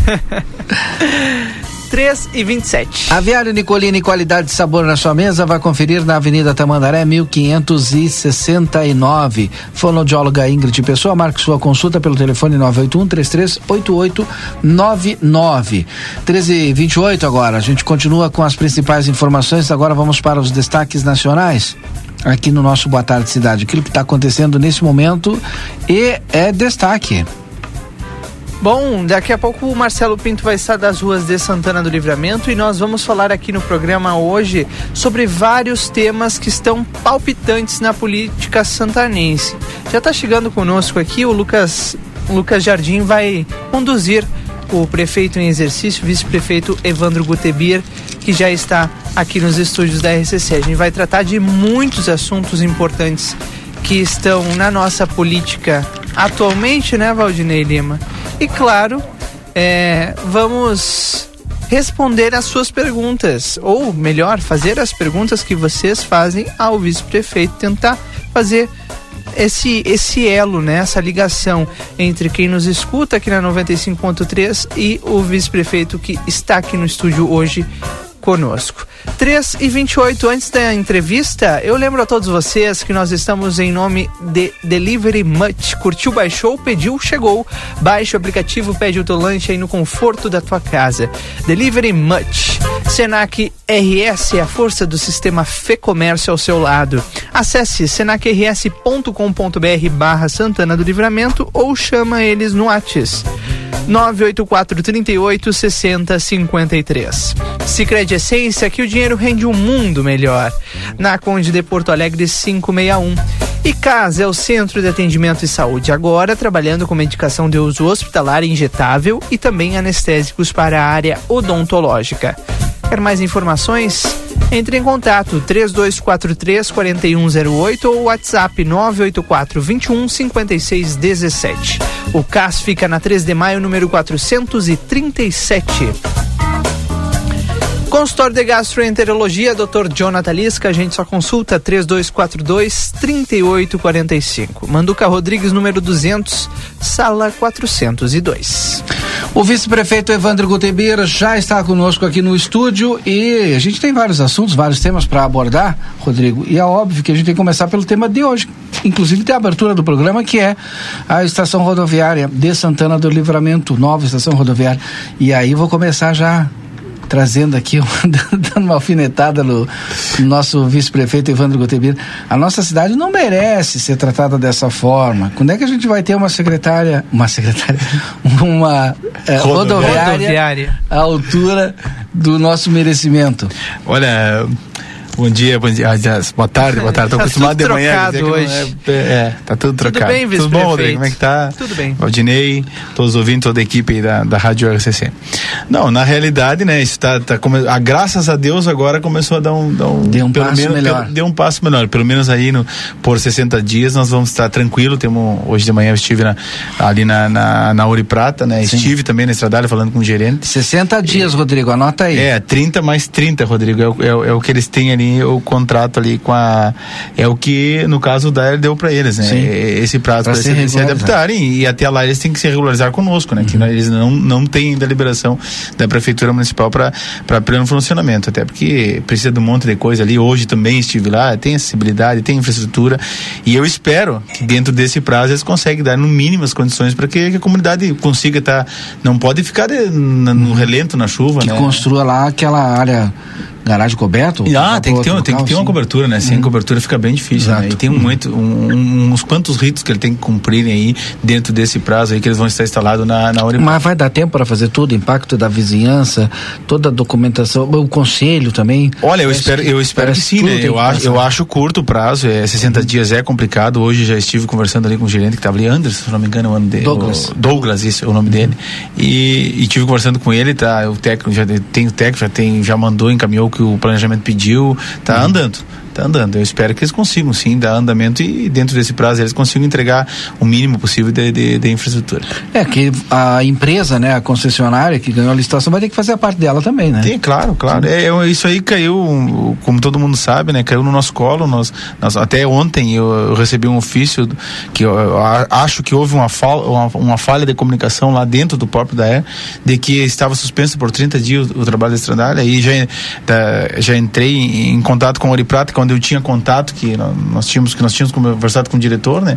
3 e 27. Aviário Nicolini, qualidade e sabor na sua mesa, vai conferir na Avenida Tamandaré, 1569. Fonoaudióloga Ingrid Pessoa, marque sua consulta pelo telefone 981 338899. 13 e 28 agora. A gente continua com as principais informações. Agora vamos para os destaques nacionais. Aqui no nosso Boa Tarde Cidade. Aquilo que está acontecendo nesse momento e é destaque. Bom, daqui a pouco o Marcelo Pinto vai estar das ruas de Santana do Livramento e nós vamos falar aqui no programa hoje sobre vários temas que estão palpitantes na política santanense. Já está chegando conosco aqui o Lucas, Lucas Jardim vai conduzir o prefeito em exercício, vice-prefeito Evandro Gutebir, que já está aqui nos estúdios da RCC. A gente vai tratar de muitos assuntos importantes que estão na nossa política atualmente, né, Valdinei Lima? E claro, é, vamos responder as suas perguntas, ou melhor, fazer as perguntas que vocês fazem ao vice-prefeito, tentar fazer esse, esse elo, né, essa ligação entre quem nos escuta aqui na 95.3 e o vice-prefeito que está aqui no estúdio hoje conosco. 3 e 28 antes da entrevista, eu lembro a todos vocês que nós estamos em nome de Delivery Much. Curtiu, baixou, pediu, chegou. Baixe o aplicativo, pede o teu lanche aí no conforto da tua casa. Delivery Much. Senac RS, a força do sistema Fê Comércio ao seu lado. Acesse senacrs.com.br barra Santana do Livramento ou chama eles no Whats. 984 38 60 53. Sicredi Essência, que o dinheiro rende um mundo melhor. Na Conde de Porto Alegre 561. E CAS é o Centro de Atendimento e Saúde, agora trabalhando com medicação de uso hospitalar injetável e também anestésicos para a área odontológica. Quer mais informações? Entre em contato 3243 4108 ou WhatsApp 984 21 56 17. O CAS fica na 3 de maio, número 437. Consultório de Gastroenterologia, Dr. Jonathan Lisca, a gente só consulta 3242 3845. Manduca Rodrigues, número 200, sala 402. O vice-prefeito Evandro Gutebir já está conosco aqui no estúdio e a gente tem vários assuntos, vários temas para abordar, Rodrigo. E é óbvio que a gente tem que começar pelo tema de hoje. Inclusive tem a abertura do programa que é a estação rodoviária de Santana do Livramento, nova estação rodoviária. E aí vou começar já trazendo aqui, dando uma alfinetada no, no nosso vice-prefeito Evandro Gutebir. A nossa cidade não merece ser tratada dessa forma. Quando é que a gente vai ter uma secretária, uma secretária, uma eh, rodoviária, Rodoviária. à altura do nosso merecimento? Olha, bom dia, bom dia, aliás, boa tarde, boa tarde. Tô Tá acostumado tudo de manhã. não hoje. É, é, tá tudo trocado. bem, Tudo bom? Rodrigo? Como é que tá? Tudo bem. Valdinei, todos os ouvintes, toda a equipe aí da, da Rádio RCC. Não, na realidade, né, isso tá, tá come... ah, graças a Deus agora começou a dar um, dar um, Deu um pelo passo menos, melhor. pelo- deu um passo melhor. Pelo menos aí no, por 60 dias nós vamos estar tranquilo. Temos, hoje de manhã eu estive na, ali na, na, na Ouro e Prata, né? Estive também na Estradalha falando com o gerente. 60 dias, Rodrigo, anota aí. É, 30 mais 30, Rodrigo. É, é, é o que eles têm ali, o contrato ali com a. É o que, no caso, o Daer deu pra eles, né? Sim. Esse prazo Pra para se eles se regularizar. adaptarem e até lá eles têm que se regularizar conosco, né? Uhum. Que eles não, não têm ainda a liberação da Prefeitura Municipal para pleno funcionamento. Até porque precisa de um monte de coisa ali. Hoje também estive lá, tem acessibilidade, tem infraestrutura. E eu espero que dentro desse prazo eles conseguem dar no mínimo as condições para que, que a comunidade consiga estar. não pode ficar de- na- no relento, na chuva, Que né? construa lá aquela área garagem coberto? Ah, tem que, ter, um- tem que ter uma cobertura. né? Sem cobertura fica bem difícil, né? E tem um muito, um- uns quantos ritos que ele tem que cumprirem aí dentro desse prazo aí que eles vão estar instalados na, na hora. Mas vai dar tempo para fazer tudo, impacto da vizinhança, toda a documentação, o conselho também. Olha, eu espero, eu espero que sim, né? Eu acho, eu acho curto o prazo, é 60 dias é complicado. Hoje já estive conversando ali com o gerente que estava ali, Anderson, se não me engano, é o nome dele. Douglas. o- Douglas, isso é o nome dele. E, e tive conversando com ele, tá? O técnico já tem o técnico, já tem, já mandou, encaminhou que o planejamento pediu, tá Uhum. andando. Tá andando. Eu espero que eles consigam sim dar andamento e dentro desse prazo eles consigam entregar o mínimo possível de, de, de infraestrutura. É que a empresa, né, a concessionária que ganhou a licitação vai ter que fazer a parte dela também, né? Tem, claro, claro. É, é, isso aí caiu, como todo mundo sabe, né? Caiu no nosso colo. Nós, nós até ontem eu, eu recebi um ofício que eu, eu acho que houve uma, fal, uma, uma, falha de comunicação lá dentro do próprio da ER, de que estava suspenso por 30 dias o, o trabalho da estradalha. Aí já, tá, já entrei em, em contato com o Ouro Prata quando eu tinha contato que nós tínhamos que nós tínhamos conversado com o diretor, né?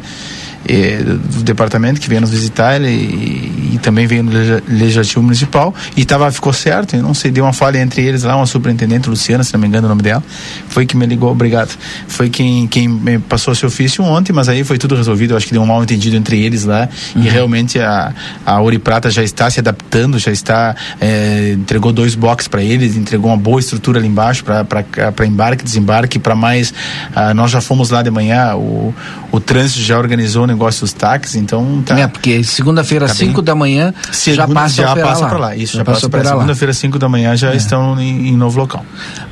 Eh, do departamento que veio nos visitar ele, e, e, também veio no legislativo municipal e tava, ficou certo, não sei, deu uma falha entre eles lá, uma superintendente, Luciana, se não me engano o nome dela, foi que me ligou, obrigado, foi quem, quem me passou seu ofício ontem, mas aí foi tudo resolvido, eu acho que deu um mal entendido entre eles lá uhum. e realmente a, a Ouro Prata já está se adaptando, já está, eh, entregou dois boxes para eles, entregou uma boa estrutura ali embaixo para embarque, desembarque, para mais, ah, nós já fomos lá de manhã, o, o trânsito já organizou o negócio dos táxis, então tá. É, porque segunda-feira, tá 5 da manhã, Segunda, já passa já passa para lá. Isso, já, já passa para Segunda-feira, 5 da manhã, já é. estão em, em, novo local.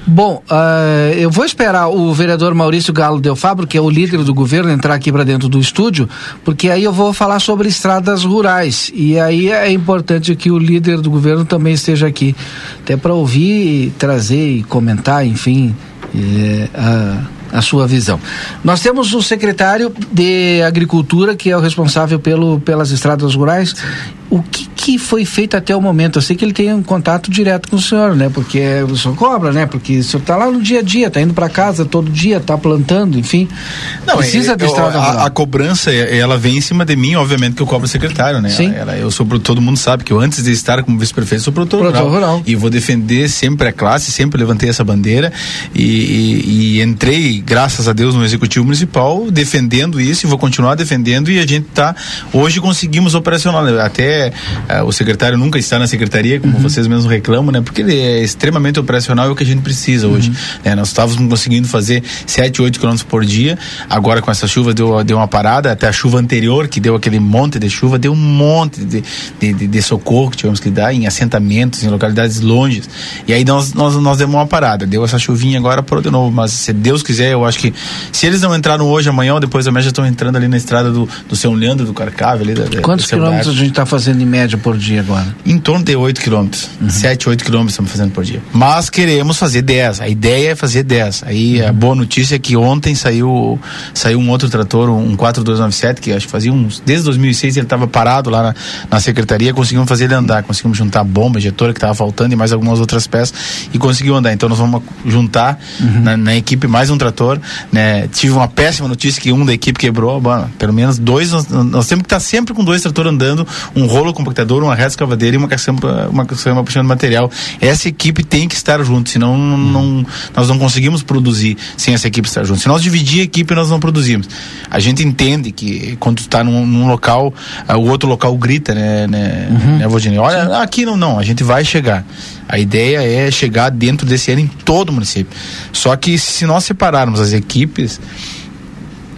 Bom, uh, eu vou esperar o vereador Maurício Galo Del Fabro, que é o líder do governo, entrar aqui para dentro do estúdio, porque aí eu vou falar sobre estradas rurais. E aí é importante que o líder do governo também esteja aqui, até para ouvir, trazer e comentar, enfim. É, uh, a sua visão. Nós temos o secretário de Agricultura, que é o responsável pelo, pelas estradas rurais. O que, que foi feito até o momento? Eu sei que ele tem um contato direto com o senhor, né? Porque o senhor cobra, né? Porque o senhor está lá no dia a dia, está indo para casa todo dia, está plantando, enfim. Não, precisa é, de estrada rural. A, a, cobrança, ela vem em cima de mim, obviamente que eu cobro secretário, né? Sim. Ela, eu sou todo mundo sabe que eu antes de estar como vice-prefeito sou produtor, produtor rural, rural, E vou defender sempre a classe, sempre levantei essa bandeira e, e, e entrei graças a Deus, no Executivo Municipal, defendendo isso e vou continuar defendendo e a gente tá, hoje conseguimos operacional, até o secretário nunca está na secretaria, como uhum. vocês mesmos reclamam, né, porque ele é extremamente operacional, é o que a gente precisa hoje, uhum. né, nós estávamos conseguindo fazer 7, 8 quilômetros por dia, agora com essa chuva deu, deu uma parada, até a chuva anterior, que deu aquele monte de chuva, deu um monte de, de, de, de socorro que tivemos que dar em assentamentos, em localidades longes, e aí nós, nós, nós demos uma parada, deu essa chuvinha agora, parou de novo, mas se Deus quiser, eu acho que se eles não entraram hoje, amanhã ou depois da já estão entrando ali na estrada do, do São Leandro, do Carcave. Ali, da, Quantos quilômetros a gente está fazendo em média por dia agora? Em torno de 8 quilômetros. Uhum. 7, 8 quilômetros estamos fazendo por dia. Mas queremos fazer 10. A ideia é fazer 10. Aí uhum. a boa notícia é que ontem saiu, saiu um outro trator, um 4297, que acho que fazia uns. Desde 2006 ele estava parado lá na, na secretaria, conseguimos fazer ele andar. Conseguimos juntar a bomba, injetora que estava faltando e mais algumas outras peças e conseguiu andar. Então nós vamos juntar uhum. na, na equipe mais um trator né? Tive uma péssima notícia que um da equipe quebrou, bom, pelo menos dois, nós, nós temos que estar sempre com dois tratores andando, um rolo compactador, uma reta escavadeira e uma caçamba, uma caçamba puxando material. Essa equipe tem que estar junto, senão uhum. não, nós não conseguimos produzir sem essa equipe estar junto. Se nós dividir a equipe, nós não produzimos. A gente entende que quando está num, num, local, uh, o outro local grita, né, né, uhum. né Olha, Sim. aqui não, não, a gente vai chegar. A ideia é chegar dentro desse ano em todo o município. Só que se nós separarmos as equipes,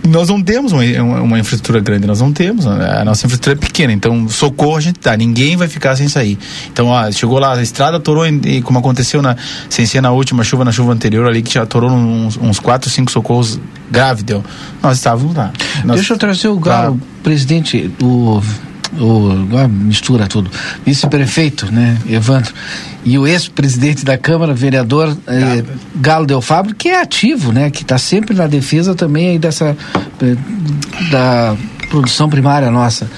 nós não temos uma, uma, infraestrutura grande, nós não temos. A nossa infraestrutura é pequena, então socorro a gente dá, ninguém vai ficar sem sair. Então, ó, chegou lá, a estrada atorou, e, como aconteceu na, sem ser na última chuva, na chuva anterior ali, que já atorou uns, uns quatro, cinco socorros graves, deu. Nós estávamos lá. Nós, Deixa eu trazer o Galo, tá. presidente, o o mistura tudo, vice-prefeito, né, Evandro, e o ex-presidente da Câmara, vereador eh, Galo Del Fabro, que é ativo, né, que está sempre na defesa também aí dessa eh, da produção primária nossa.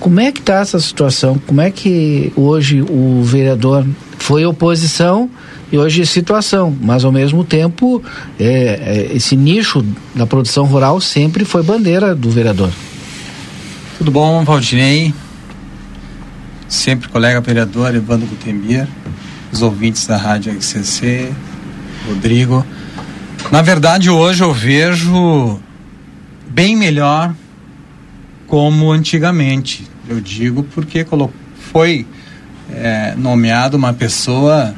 Como é que está essa situação? Como é que hoje o vereador foi oposição e hoje é situação, mas ao mesmo tempo é, é, esse nicho da produção rural sempre foi bandeira do vereador. Tudo bom, Valdinei? Sempre colega vereador Evandro Gutembier, os ouvintes da Rádio RCC, Rodrigo. Na verdade, hoje eu vejo bem melhor como antigamente. Eu digo porque foi é, nomeado uma pessoa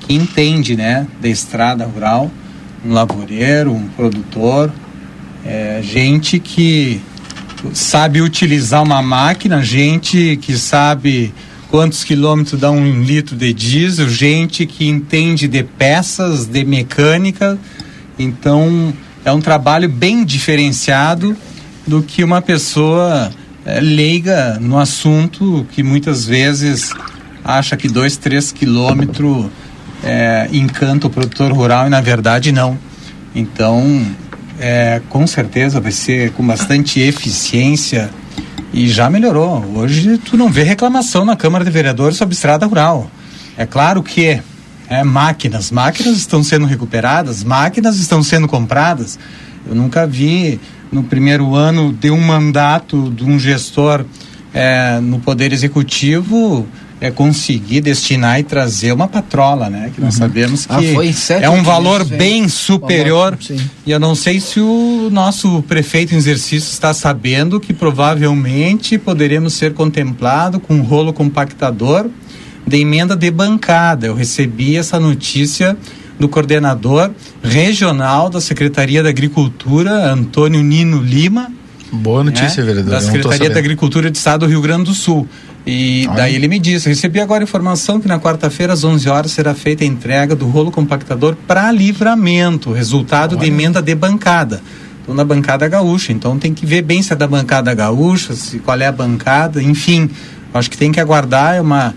que entende, né, da estrada rural, um lavoureiro, um produtor, é, gente que sabe utilizar uma máquina, gente que sabe quantos quilômetros dá um litro de diesel, gente que entende de peças, de mecânica Então, é um trabalho bem diferenciado do que uma pessoa é, leiga no assunto que muitas vezes acha que dois, três quilômetros é, encanta o produtor rural e na verdade não. Então, é, com certeza vai ser com bastante eficiência e já melhorou. Hoje tu não vê reclamação na Câmara de Vereadores sobre estrada rural. É claro que é, máquinas, máquinas estão sendo recuperadas, máquinas estão sendo compradas. Eu nunca vi no primeiro ano de um mandato de um gestor é, no Poder Executivo é conseguir destinar e trazer uma patrola, né? Que nós Uhum. sabemos Ah, que foi sete, é um valor meses, bem superior. Valor. E eu não sei se o nosso prefeito em exercício está sabendo que provavelmente poderemos ser contemplado com um rolo compactador de emenda de bancada. Eu recebi essa notícia do coordenador regional da Secretaria da Agricultura, Antônio Nino Lima, Boa notícia, né, vereador. Da Secretaria da Agricultura do Estado do Rio Grande do Sul. E Olha. daí ele me disse, recebi agora informação que na quarta-feira às 11 horas será feita a entrega do rolo compactador para livramento, resultado de emenda de bancada. Então na bancada gaúcha, então tem que ver bem se é da bancada gaúcha, se qual é a bancada, enfim. Acho que tem que aguardar é uma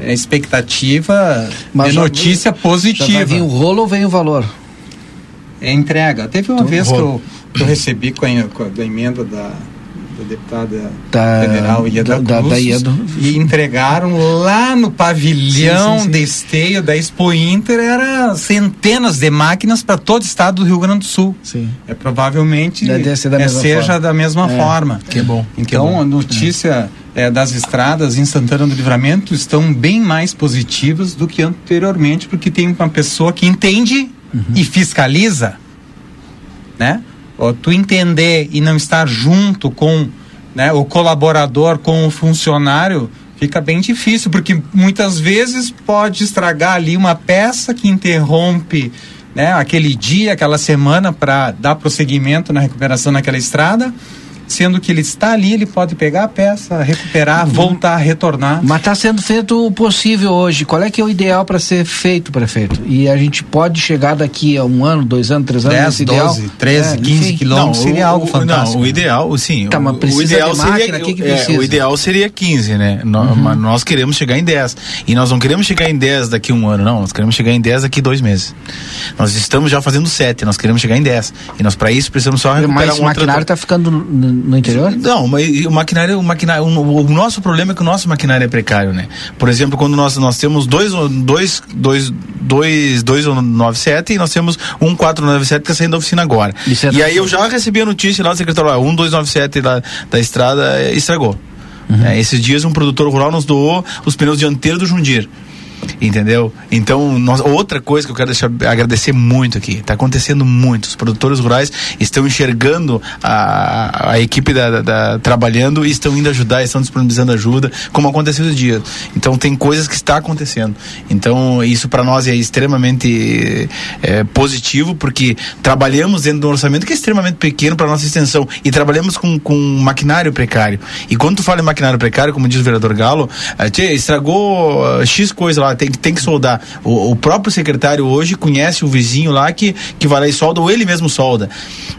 é, expectativa de já- notícia Já vai positiva. vir o rolo ou vem o valor? É entrega. Teve uma Então, vez que eu, rolo. que eu recebi com a, com a emenda da, da deputada Da- federal Ieda da- Cruz da Ieda. e entregaram lá no pavilhão Sim, sim, sim. de esteio da Expo Inter era centenas de máquinas para todo o estado do Rio Grande do Sul. Sim. É provavelmente Deve ser da é, mesma seja forma. da mesma É, forma. que bom, que Então bom. a notícia é, das estradas em Santana do Livramento estão bem mais positivas do que anteriormente, porque tem uma pessoa que entende Uhum. e fiscaliza, né? Tu entender e não estar junto com né, o colaborador, com o funcionário, fica bem difícil, porque muitas vezes pode estragar ali uma peça que interrompe né, aquele dia, aquela semana para dar prosseguimento na recuperação naquela estrada, sendo que ele está ali, ele pode pegar a peça, recuperar, voltar, retornar. Mas está sendo feito o possível hoje. Qual é que é o ideal para ser feito, prefeito? E a gente pode chegar daqui a um ano, dois anos, três anos 10, nesse ideal? 12, 13, É, 15 enfim. quilômetros seria algo fantástico. Não, o ideal, sim. Tá, o, mas precisa o ideal de máquina, seria, o que que é, precisa? o ideal seria 15, né? No- Mas nós queremos chegar em 10. E nós não queremos chegar em 10 daqui a um ano, não. Nós queremos chegar em 10 daqui a dois meses. Nós estamos já fazendo 7, nós queremos chegar em 10. E nós, para isso, precisamos só recuperar Mas o um maquinário trator. está ficando no, interior? Não, mas o maquinário, o maquinário, o, o nosso problema é que o nosso maquinário é precário, né? Por exemplo, quando nós, nós temos dois, dois, dois, dois, dois 297 e nós temos um 497 que está saindo da oficina agora. É e aí eu já recebi a notícia lá do secretário, ó, um 297 da, da estrada eh, estragou. Uhum. É, esses dias um produtor rural nos doou os pneus dianteiros do Jundir. Entendeu? Então, nós- outra coisa que eu quero deixar, agradecer muito aqui, está acontecendo muito. Os produtores rurais estão enxergando a, a equipe da, da- trabalhando e estão indo ajudar, estão disponibilizando ajuda, como aconteceu esses dias. Então, tem coisas que está acontecendo. Então, isso para nós é extremamente é, positivo, porque trabalhamos dentro de um orçamento que é extremamente pequeno para nossa extensão e trabalhamos com, com maquinário precário. E quando tu fala em maquinário precário, como diz o vereador Galo, ah, tchê, estragou ah, X coisa lá, tem, que- tem que soldar. O, o próprio secretário hoje conhece o vizinho lá que, que vai lá e solda, ou ele mesmo solda.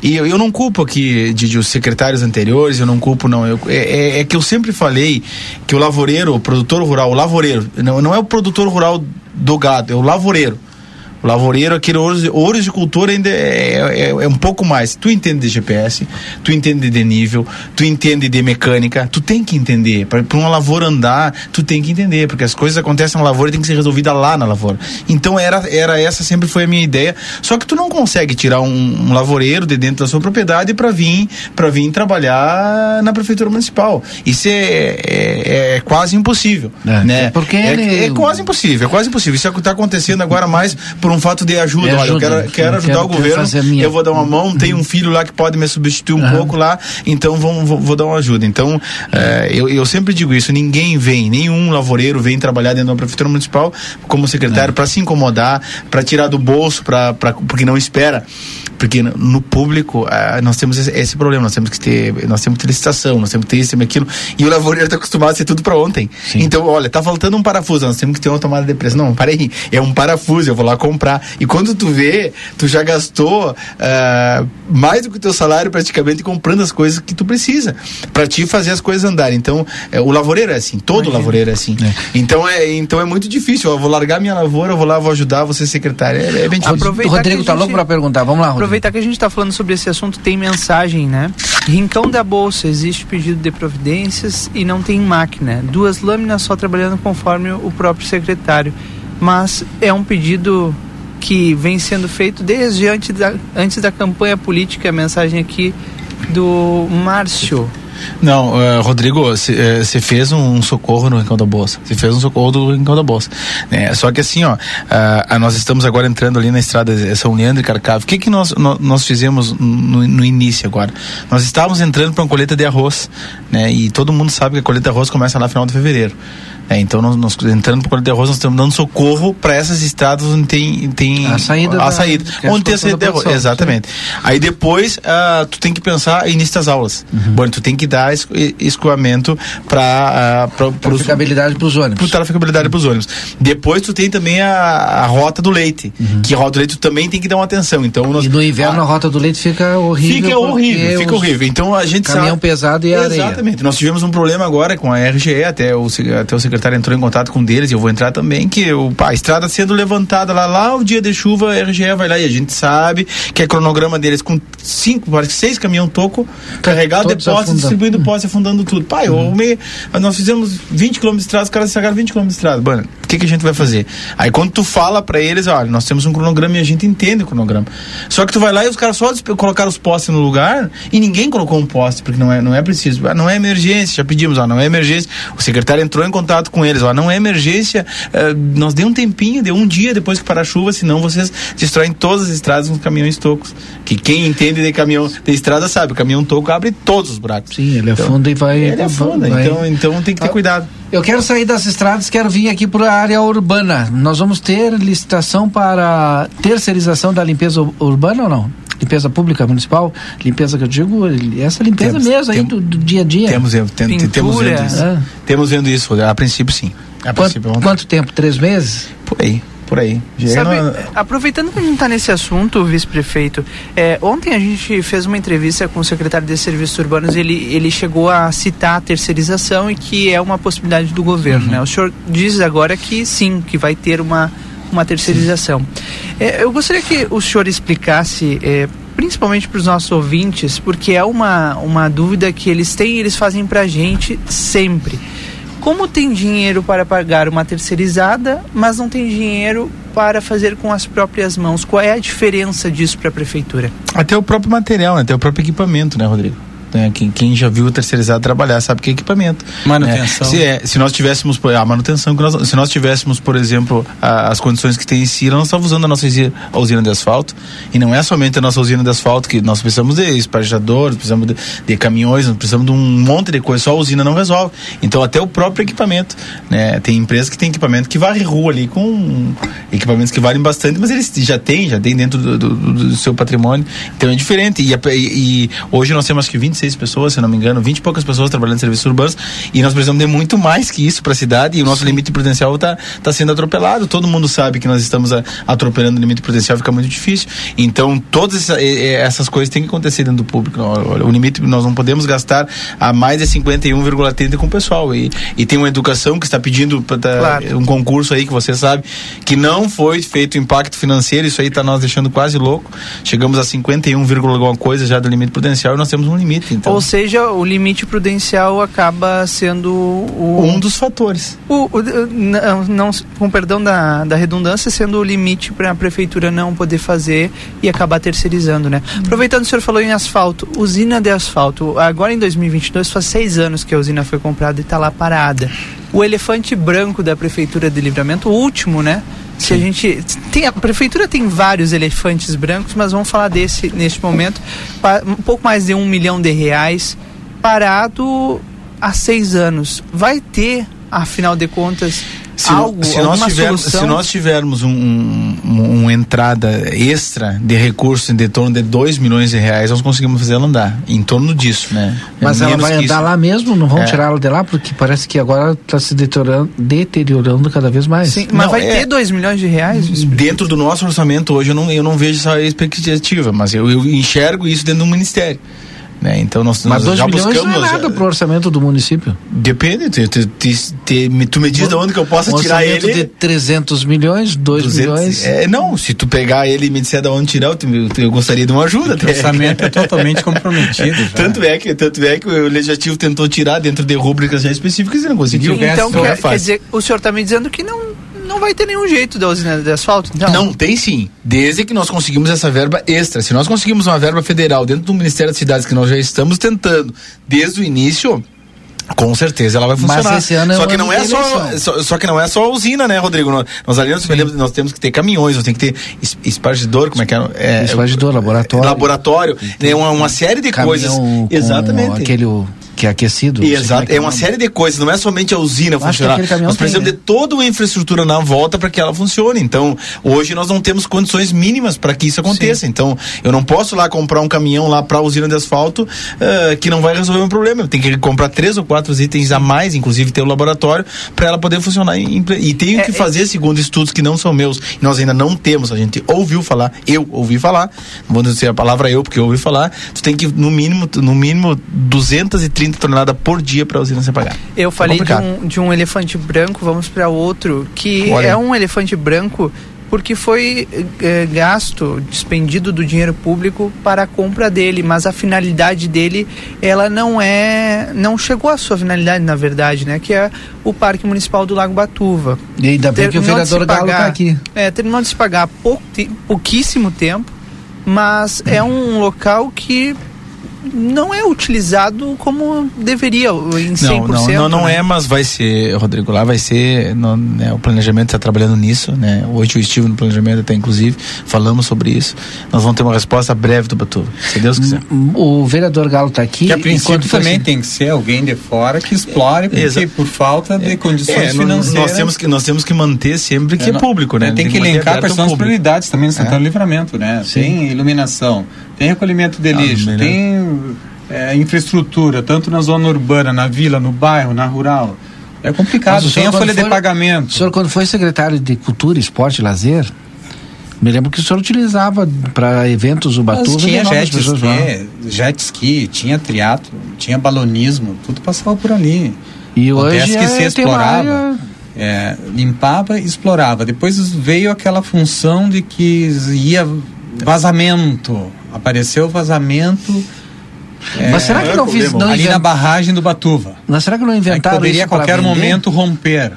E eu, eu não culpo aqui de, de os secretários anteriores, eu não culpo, não. Eu, é, é- é que eu sempre falei que o lavoureiro, o produtor rural, o lavoureiro, não, não é o produtor rural do gado, é o lavoureiro. O lavoureiro, aquele cultura ainda é, é, é um pouco mais. Tu entende de GPS, tu entende de nível, tu entende de mecânica, tu tem que entender. Para uma lavoura andar, tu tem que entender, porque as coisas acontecem na lavoura e tem que ser resolvida lá na lavoura. Então era, era essa sempre foi a minha ideia. Só que tu não consegue tirar um, um lavoureiro de dentro da sua propriedade para vir para vir trabalhar na prefeitura municipal. Isso é, é, é quase impossível, né? porque é, ele- é quase impossível, é quase impossível. Isso está acontecendo agora mais por um fato de ajuda. É Olha, eu quero, quero Eu ajudar quero- o governo, minha. eu vou dar uma mão, tem um filho lá que pode me substituir um Aham. pouco lá, então vou, vou, vou dar uma ajuda. Então, eh, eu, eu sempre digo isso, ninguém vem, nenhum lavoureiro vem trabalhar dentro da prefeitura municipal como secretário para se incomodar, para tirar do bolso, pra, pra, porque não espera Porque no, público ah, nós temos esse, esse problema, nós temos que ter, nós temos que ter licitação, nós temos que ter isso e aquilo. E o lavoureiro está acostumado a ser tudo para ontem. Então, olha, tá faltando um parafuso, nós temos que ter uma tomada de preço. Não, para aí, é um parafuso, eu vou lá comprar. E quando tu vê, tu já gastou ah, mais do que o teu salário praticamente comprando as coisas que tu precisa para te fazer as coisas andarem. Então, é, o lavoureiro é assim, todo lavoureiro é assim. Então é, então é muito difícil. Eu vou largar minha lavoura, eu vou lá, vou ajudar, vou ser secretário. É, é bem difícil. Aproveitar O Rodrigo tá louco pra perguntar. Vamos lá, Rodrigo. Aproveitar que a gente está falando sobre esse assunto, tem mensagem, né? Rincão da Bolsa, existe pedido de providências e não tem máquina. Duas lâminas só trabalhando conforme o próprio secretário. Mas é um pedido que vem sendo feito desde antes da, antes da campanha política. A mensagem aqui do Márcio. Não, eh, Rodrigo, você fez um socorro no Rincão da Bolsa. Você fez um socorro do Rincão da Bolsa. né? Só que assim, ó, ah, nós estamos agora entrando ali na estrada São Leandro e Carcavo. O que que nós, nó- nós fizemos no, no início agora? Nós estávamos entrando para uma colheita de arroz, né? E todo mundo sabe que a colheita de arroz começa lá no final de fevereiro. É, então, nós, nós entrando para colheita de arroz, nós estamos dando socorro para essas estradas onde tem, tem A saída a da- saída. que é a onde tem a saída da de arroz. Exatamente. Aí depois, ah, tu tem que pensar início das aulas. Uhum. Bom, tu tem que dar es- e- escoamento para uh, Traficabilidade para os ônibus. Para traficabilidade para os ônibus. Depois tu tem também a, a rota do leite, que a rota do leite tu também tem que dar uma atenção. Então nós, Uhum. E no inverno a rota do leite fica horrível. Fica horrível, fica horrível. Então a gente Caminhão sabe. pesado e areia. Exatamente. Nós tivemos um problema agora com a RGE, até o, até o secretário entrou em contato com um deles, e eu vou entrar também, que o, pá, a estrada sendo levantada lá, lá o dia de chuva, a RGE vai lá e a gente sabe que é cronograma deles com cinco, parece seis caminhão toco, carregado de todos posse, afundando. distribuindo posse, afundando tudo. Pai, eu meio, nós fizemos 20 km de estrada, os caras estragaram 20 km de estrada. Mano, o que, que a gente vai fazer? Aí quando tu fala pra eles, olha, nós temos um cronograma e a gente entende o cronograma. Só que tu vai lá e os caras só colocaram os postes no lugar e ninguém colocou um poste, porque não é, não é preciso. Ah, não é emergência, já pedimos, ó, não é emergência. O secretário entrou em contato com eles, ó, não é emergência. eh, nós deu um tempinho, deu um dia depois que parar a chuva, senão vocês destroem todas as estradas com os caminhões tocos. Que quem entende de caminhão, de estrada sabe, o caminhão toco abre todos os buracos. Sim, ele afunda e vai. Ele afunda, vai- então, então tem que ter Ah, cuidado. Eu quero sair das estradas, quero vir aqui para a área urbana. Nós vamos ter licitação para terceirização da limpeza ur- urbana ou não? Limpeza pública municipal? Limpeza que eu digo, essa limpeza Temos- mesmo aí tem- do, do dia a dia. Temos, tem- tem- temos vendo isso. Ah. Temos vendo isso, a princípio sim. A Quanto, princípio, quanto tempo? Três meses? Por aí, por aí. Sabe, não- aproveitando que a gente está nesse assunto, vice-prefeito, é, ontem a gente fez uma entrevista com o secretário de Serviços Urbanos e ele, ele chegou a citar a terceirização e que é uma possibilidade do governo. Uhum. Né? O senhor diz agora que sim, que vai ter uma, uma terceirização. É, eu gostaria que o senhor explicasse. é, Principalmente para os nossos ouvintes, porque é uma, uma dúvida que eles têm e eles fazem para a gente sempre. Como tem dinheiro para pagar uma terceirizada, mas não tem dinheiro para fazer com as próprias mãos? Qual é a diferença disso para a prefeitura? Até o próprio material, né? até o próprio equipamento, né, Rodrigo? Né? Quem, quem já viu o terceirizado trabalhar sabe que é equipamento. Manutenção. né? Se, é, se nós tivéssemos, por- a manutenção, nós- se nós tivéssemos, por exemplo, a- as condições que tem em Cira, nós estávamos usando a nossa usi- a usina de asfalto. E não é somente a nossa usina de asfalto, que nós precisamos de esparejadores, precisamos de, de caminhões, precisamos de um monte de coisa. Só a usina não resolve. Então, até o próprio equipamento. Né? Tem empresas que tem equipamento que varre rua ali com equipamentos que valem bastante, mas eles já têm, já tem dentro do, do- do- seu patrimônio. Então é diferente. E, e- e hoje nós temos acho que 26 pessoas, se não me engano, 20 e poucas pessoas trabalhando em serviços urbanos. E nós precisamos de muito mais que isso para a cidade. E o nosso limite prudencial está tá sendo atropelado. Todo mundo sabe que nós estamos a- atropelando o limite prudencial, fica muito difícil. Então, todas essa- essas coisas têm que acontecer dentro do público. O limite, nós não podemos gastar a mais de 51,30 com o pessoal. E, e tem uma educação que está pedindo pra, Claro. um concurso aí que você sabe que não foi feito impacto financeiro. Isso aí está nós deixando quase louco. Chegamos a 51, vírgula alguma coisa já do limite prudencial e nós temos um limite. Então, Ou seja, o limite prudencial acaba sendo o, um dos fatores. o, o- não, não- com perdão da, da redundância, sendo o limite para a prefeitura não poder fazer e acabar terceirizando, né? Aproveitando, o senhor falou em asfalto, usina de asfalto. Agora em 2022 faz seis anos que a usina foi comprada e está lá parada. O elefante branco da prefeitura de Livramento, o último, né? Se a gente tem a prefeitura tem vários elefantes brancos, mas vamos falar desse neste momento, um pouco mais de um milhão de reais parado há seis anos. Vai ter, afinal de contas, se, algo, se nós tivermos, solução? se nós tivermos um, um- um- uma entrada extra de recursos em torno de 2 milhões de reais, nós conseguimos fazer ela andar. Em torno disso, né? É Mas ela menos vai andar isso. lá mesmo? Não vão É. tirar ela de lá? Porque parece que agora está se deteriorando, deteriorando cada vez mais. Sim, mas Não, vai é- ter 2 milhões de reais? Dentro do nosso orçamento hoje eu não, eu não vejo essa expectativa, mas eu, eu enxergo isso dentro do ministério. Né? Então nós, Mas nós 2 já milhões buscamos. não é nós já- nada pro orçamento do município. Depende, tu, tu, tu- tu me diz de onde que eu possa Um tirar orçamento ele. de 300 milhões, 2 200 milhões. É, não, se tu pegar ele e me disser de onde tirar, eu, te- eu, gostaria de uma ajuda. O orçamento é totalmente comprometido. já. Tanto é, que, tanto é que o legislativo tentou tirar dentro de rúbricas já específicas e não conseguiu. Então, é quer, quer fácil. dizer, o senhor está me dizendo que não, não vai ter nenhum jeito da usina de asfalto? Então, Não, tem sim. Desde que nós conseguimos essa verba extra. Se nós conseguimos uma verba federal dentro do Ministério das Cidades, que nós já estamos tentando desde o início. Com certeza ela vai Mas funcionar. esse ano é só que não é só, eleição. só, só que não é só a usina, né, Rodrigo? Nós, nós ali nós, temos- nós temos que ter caminhões, nós temos que ter es- espargidor, como é que é? é Espargidor, laboratório. Laboratório, né, uma, uma série de Caminhão coisas. Exatamente. Aquele o- que é aquecido. Exato, é uma o nome. série de coisas, não é somente a usina funcionar. Nós precisamos tem, né? de toda uma infraestrutura na volta para que ela funcione. Então, hoje nós não temos condições mínimas para que isso aconteça. Então, eu não posso lá comprar um caminhão lá para a usina de asfalto eh, que não vai resolver o problema. Eu tenho que comprar três ou quatro itens a mais, inclusive ter o laboratório, para ela poder funcionar. em- e tenho que fazer, segundo estudos que não são meus, e nós ainda não temos, a gente ouviu falar, eu ouvi falar, não vou dizer a palavra eu, porque eu ouvi falar, tu tem que, no mínimo, no mínimo, 230 toneladas por dia para a usina ser pagada. Eu falei de complicado. um, de um elefante branco, vamos para outro, que Olha. é um elefante branco porque foi eh, gasto, despendido do dinheiro público para a compra dele, mas a finalidade dele, ela não é, não chegou à sua finalidade, na verdade, né, que é o Parque Municipal do Lago Batuva. E ainda bem que o de vereador Galo pagar- tá aqui. É, terminou de se pagar há pouquíssimo tempo, mas é um local que não é utilizado como deveria, em 100%. Não, não, não, não né? é, mas vai ser, Rodrigo, lá vai ser, no- né, o planejamento está trabalhando nisso, né? Hoje eu estive no planejamento até, inclusive, falamos sobre isso. Nós vamos ter uma resposta breve do Batuva, se Deus quiser. O vereador Galo tá aqui. Que a princípio também assim- tem que ser alguém de fora que explore, porque Exa- por falta de condições É, nós- financeiras. nós temos que nós temos que manter sempre que é, não- público, né? Tem, que manter elencar quais são as prioridades também no Santana É. do Livramento, né? Tem iluminação, tem recolhimento de Ah, lixo, melhor. tem é, infraestrutura, tanto na zona urbana, na vila, no bairro, na rural. É complicado, tem a folha de pagamento. O senhor, quando foi secretário de Cultura, Esporte e Lazer, me lembro que o senhor utilizava para eventos o Batuva tinha jet ski, jet ski, tinha triatlo, tinha balonismo, tudo passava por ali. E Acontece hoje que é, se explorava, área- é, limpava e explorava. Depois veio aquela função de que ia vazamento, apareceu vazamento. é, Mas será que não fiz- não ali invent- na barragem do Batuva? Mas será que não Aí inventaram poderia a qualquer vender? momento romper.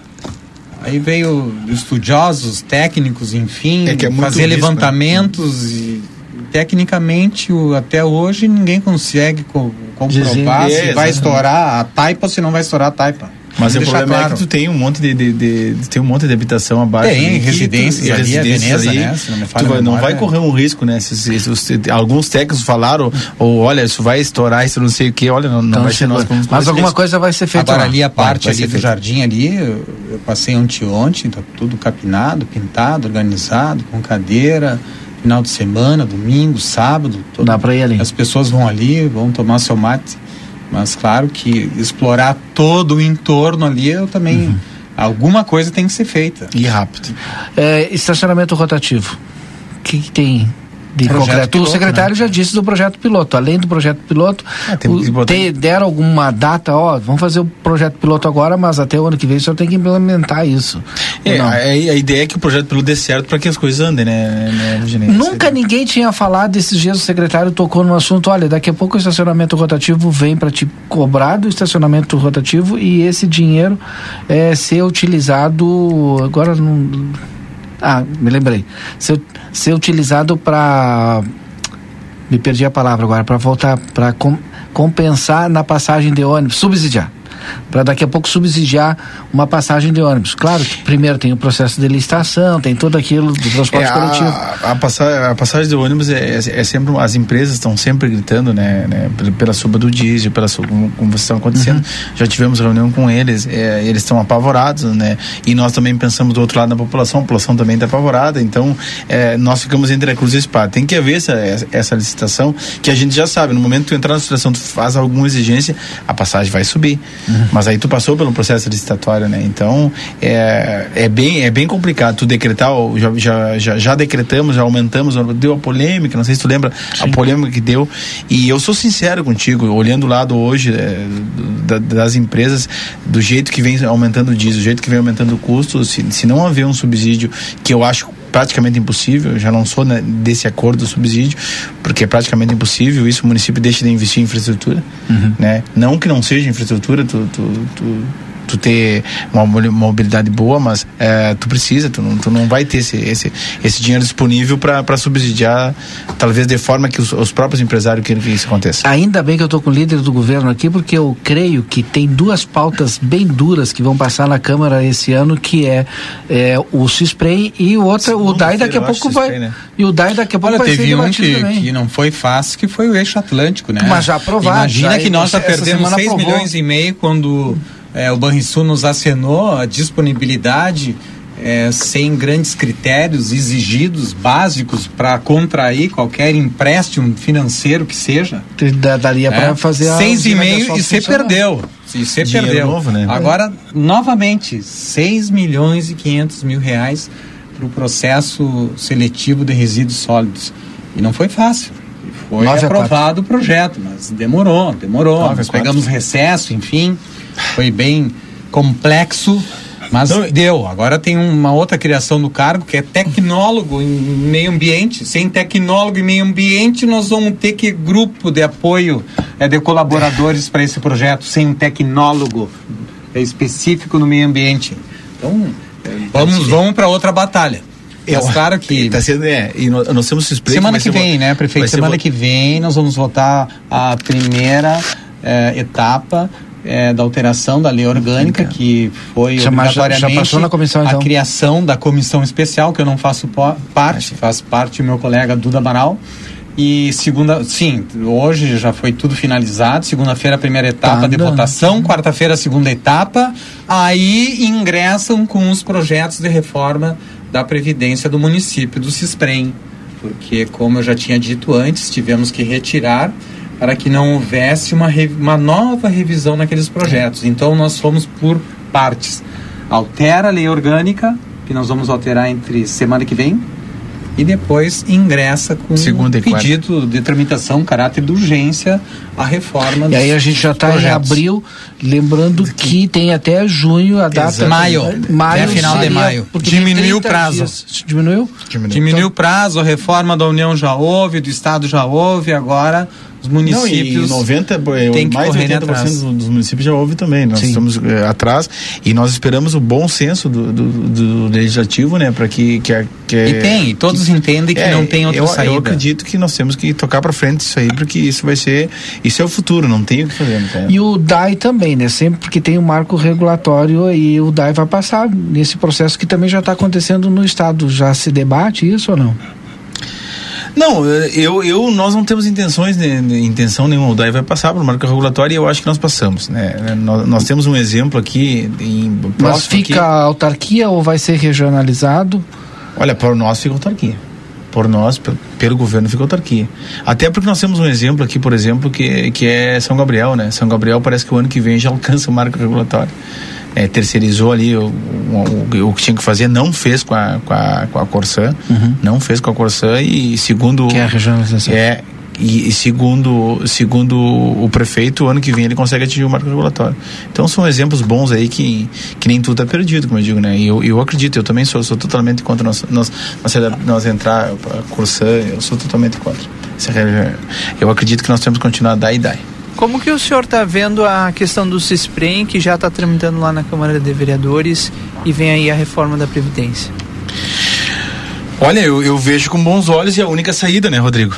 Aí veio estudiosos, técnicos, enfim, É que é fazer risco, levantamentos e tecnicamente o- até hoje ninguém consegue co- comprovar Dizer- se É, vai exatamente. estourar a taipa ou se não vai estourar a taipa. Mas o problema claro. é que tu tem um monte de, de- de- de- tem um monte de habitação abaixo. Tem, ali residências tu- ali, a residências Veneza, né? Se não me falha tu vai- não memória, vai correr um risco, né? Se, se- se- se- alguns técnicos falaram, ou olha, isso vai estourar, isso não sei o que, olha, não, não Então, vai ser nós. que vamos correr Mas esse alguma risco. coisa vai ser feita Agora ali a Vai, parte vai ser ali do jardim ali, eu, eu passei anteontem, tá tudo capinado, pintado, organizado, com cadeira, final de semana, domingo, sábado. Todo, Dá pra ir ali. As pessoas vão ali, vão tomar seu mate. Mas claro que explorar todo o entorno ali, eu também. Uhum. Alguma coisa tem que ser feita. E rápido. É, estacionamento rotativo. O que, que tem de Projeto concreto? piloto, o secretário né? já disse do projeto piloto. Além do projeto piloto, tem o- deram alguma data, ó, vamos fazer o projeto piloto agora, mas até o ano que vem o senhor tem que implementar isso. É, a, a ideia é que o projeto piloto dê certo para que as coisas andem, né, né? Nunca ninguém tinha falado esses dias, o secretário tocou no assunto, olha, daqui a pouco o estacionamento rotativo vem para te cobrar do estacionamento rotativo e esse dinheiro é ser utilizado, agora não... Ah, me lembrei. Ser, ser utilizado para... Me perdi a palavra agora, para voltar, para compensar na passagem de ônibus, subsidiar. Para daqui a pouco subsidiar uma passagem de ônibus. Claro que primeiro tem o processo de licitação, tem tudo aquilo do transporte É, coletivo. a, a, passa- a passagem do ônibus é, é- é sempre as empresas estão sempre gritando né, né, pela, suba do diesel pela suba, como, como vocês estão acontecendo Uhum. já tivemos reunião com eles é, eles estão apavorados né e nós também pensamos do outro lado da população a população também está apavorada então é, nós ficamos entre a cruz e a espada tem que haver essa, essa, essa licitação que a gente já sabe no momento que tu entrar na licitação tu faz alguma exigência a passagem vai subir mas aí tu passou pelo processo licitatório né? Então é, é bem é bem complicado tu decretar já, já, já, já decretamos já aumentamos deu a polêmica não sei se tu lembra a polêmica que deu. E eu sou sincero contigo olhando o lado hoje é, da- das empresas do jeito que vem aumentando o diesel do jeito que vem aumentando o custo se, se não haver um subsídio que eu acho praticamente impossível, eu já não sou né, desse acordo do subsídio, porque é praticamente impossível, isso o município deixa de investir em infraestrutura, né? Não que não seja infraestrutura, tu, tu, tu, tu ter uma mobili- mobilidade boa, mas é, tu precisa, tu não, tu não vai ter esse, esse, esse dinheiro disponível para subsidiar, talvez de forma que os, os próprios empresários queiram que isso aconteça. Ainda bem que eu estou com o líder do governo aqui, porque eu creio que tem duas pautas bem duras que vão passar na Câmara esse ano, que é, é o Cispray e o outro, o DAI daqui a pouco vai. Né? E o DAI daqui a pouco Olha, vai ser teve um que, também. que não foi fácil, que foi o eixo Atlântico, né? Mas já aprovado, Imagina já- que nós já perdemos semana 6 aprovou. milhões e meio quando é, o Banrisul nos acenou a disponibilidade é, sem grandes critérios exigidos, básicos, para contrair qualquer empréstimo financeiro que seja. Da- Daria para fazer a Seis e meio e você funcionar. perdeu. E você perdeu. novo, né? Agora, novamente, 6 milhões e 500 mil reais para o processo seletivo de resíduos sólidos. E não foi fácil. Foi Nove aprovado o projeto, mas demorou, demorou. Nove Nós pegamos recesso, enfim. Foi bem complexo, mas deu. Agora tem uma outra criação do cargo que é tecnólogo em meio ambiente. Sem tecnólogo em meio ambiente, nós vamos ter que grupo de apoio é, de colaboradores para esse projeto, sem um tecnólogo específico no meio ambiente. Então, é, vamos, vamos para outra batalha. Mas claro que Tá sendo, é, e nós, temos suspeito Semana que vem, né, prefeito? Semana que vem nós vamos votar a primeira eh, etapa eh, da alteração da lei orgânica, que foi Já- obrigatoriamente na comissão, então? a criação da comissão especial, que eu não faço parte, faz parte o meu colega Duda Amaral. E segunda, sim, hoje já foi tudo finalizado. Segunda-feira a primeira etapa Tá de votação, quarta-feira a segunda etapa. Aí ingressam com os projetos de reforma da Previdência do município do Cisprem. Porque, como eu já tinha dito antes, tivemos que retirar para que não houvesse uma, uma nova revisão naqueles projetos. Então, nós fomos por partes. Altera a lei orgânica, que nós vamos alterar entre semana que vem, e depois ingressa com Segunda um pedido de tramitação, caráter de urgência, a reforma E aí a gente já está em abril, lembrando que tem até junho a data. Exato. Maio. maio Até final de seria- maio. porque tem Diminuiu o 30 prazo. dias. Diminuiu? Diminuiu o prazo, a reforma da União já houve, do Estado já houve, agora os municípios. Não, e 90, eh, têm que mais de correrem 80% atrás. dos municípios já houve também. Nós Sim. estamos eh, atrás e nós esperamos o bom senso do, do, do legislativo, né, para que, que, que E tem, e todos entendem que não tem outra eu, saída. Eu acredito que nós temos que tocar para frente isso aí, porque isso vai ser, isso é o futuro, não tem o que fazer. Não tem. E o DAI também, né? Sempre que tem um marco regulatório e o DAI vai passar nesse processo que também já está acontecendo no Estado. Já se debate isso ou não? Não, eh, eu, eu, nós não temos intenções, né, intenção nenhuma. O DAI vai passar para o marco regulatório e eu acho que nós passamos. Né? Nós, nós temos um exemplo aqui em Mas fica aqui. a autarquia ou vai ser regionalizado? Olha, por nós fica autarquia. Por nós, pe- pelo governo, fica autarquia. Até porque nós temos um exemplo aqui, por exemplo, que, que é São Gabriel, né? São Gabriel parece que o ano que vem já alcança o marco regulatório. É, terceirizou ali o, o, o- que tinha que fazer, não fez com a, com a, com a Corsã, não fez com a Corsã e segundo... Que é a regionalização. É, e, e segundo, segundo o prefeito, o ano que vem ele consegue atingir o marco regulatório. Então são exemplos bons aí que, que nem tudo está perdido, como eu digo, né? E eu, eu acredito, eu também sou, sou totalmente contra nós, nós, nós, nós entrar para Corsã, eu sou totalmente contra. É- Eu acredito que nós temos que continuar a dar e dar. Como que o senhor está vendo a questão do CISPREM, que já está tramitando lá na Câmara de Vereadores, e vem aí a reforma da Previdência? Olha, eu, eu vejo com bons olhos e a única saída, né, Rodrigo?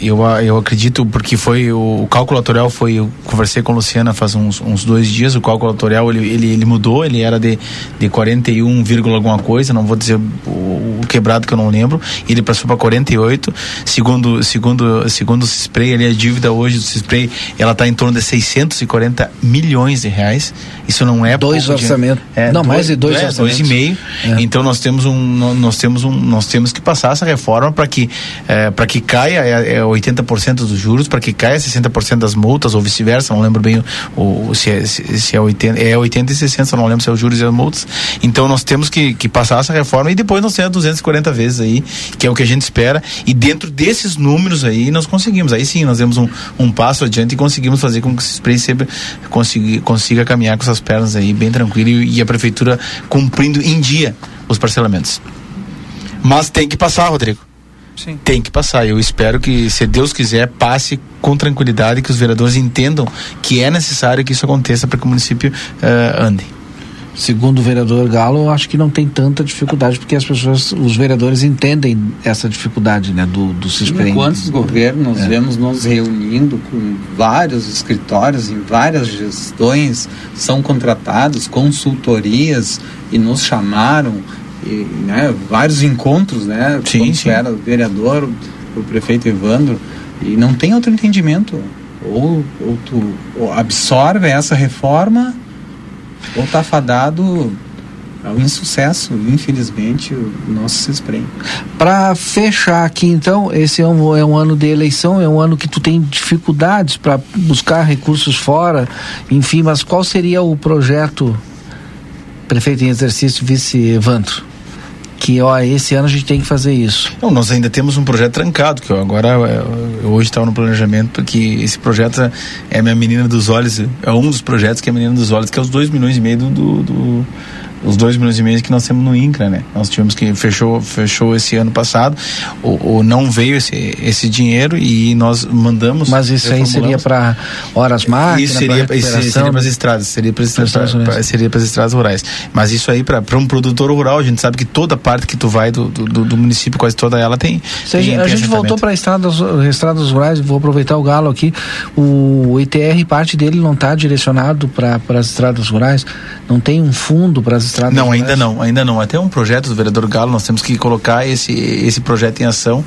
Eu, eu acredito, porque foi o, o cálculo atorial foi, eu conversei com a Luciana faz uns, uns dois dias, o cálculo atorial ele, ele, ele mudou, ele era de, de 41, vírgula alguma coisa, não vou dizer o, o quebrado que eu não lembro, ele passou para 48, segundo, segundo, segundo o Cispray, ali a dívida hoje do Cispray, ela está em torno de 640 milhões de reais, isso não é Dois orçamentos. dinheiro. Não, mais de dois é, orçamentos. Dois e meio, É. então nós temos um, nó- nós temos um, nós temos que passar essa reforma para que é, para que caia é, é 80% dos juros, para que caia 60% das multas ou vice-versa, não lembro bem o, se, é, se, é 80, é 80 e 60, eu não lembro se é os juros e as multas. Então nós temos que, que passar essa reforma e depois nós temos 240 vezes aí, que é o que a gente espera, e dentro desses números aí nós conseguimos. Aí sim, nós demos um, um passo adiante e conseguimos fazer com que esse spray sempre consiga, consiga caminhar com essas pernas aí bem tranquilo e, e a prefeitura cumprindo em dia os parcelamentos. Mas tem que passar, Rodrigo. Sim. Tem que passar. Eu espero que, se Deus quiser, passe com tranquilidade, que os vereadores entendam que é necessário que isso aconteça para que o município eh, ande. Segundo o vereador Galo, eu acho que não tem tanta dificuldade, porque as pessoas, os vereadores entendem essa dificuldade, né, do, do CISPREM. Quantos governos É. vemos nos reunindo com vários escritórios em várias gestões, são contratados, consultorias e nos chamaram, e, né, vários encontros, né? Sim, quando sim. era o vereador, o prefeito Evandro, e não tem outro entendimento. Ou, ou tu ou absorve essa reforma, ou tá fadado ao insucesso, infelizmente, o nosso CISPREM. Para fechar aqui, então, esse é um, é um ano de eleição, é um ano que tu tem dificuldades para buscar recursos fora, enfim, mas qual seria o projeto, prefeito em exercício, vice Evandro? Que, ó, esse ano a gente tem que fazer isso. Não, nós ainda temos um projeto trancado, que agora eu hoje estava no planejamento, porque esse projeto é- é minha menina dos olhos, é um dos projetos que é a menina dos olhos, que é os 2 milhões e meio do, do- os 2 milhões e meio que nós temos no INCRA, né? Nós tivemos que fechou fechou esse ano passado, ou, ou não veio esse, esse dinheiro e nós mandamos. Mas isso aí seria para horas máquinas, Isso seria, para as estradas, seria para as estradas rurais. seria para as estradas rurais. Mas isso aí para um produtor rural, a gente sabe que toda parte que tu vai do, do, do- município, quase toda ela tem. Se a tem- gente, a gente voltou para estradas, estradas rurais, vou aproveitar o galo aqui. O ITR, parte dele não está direcionado para as estradas rurais, não tem um fundo para as estradas Não, rurais. ainda não, ainda não. Até um projeto do vereador Galo, nós temos que colocar esse, esse projeto em ação,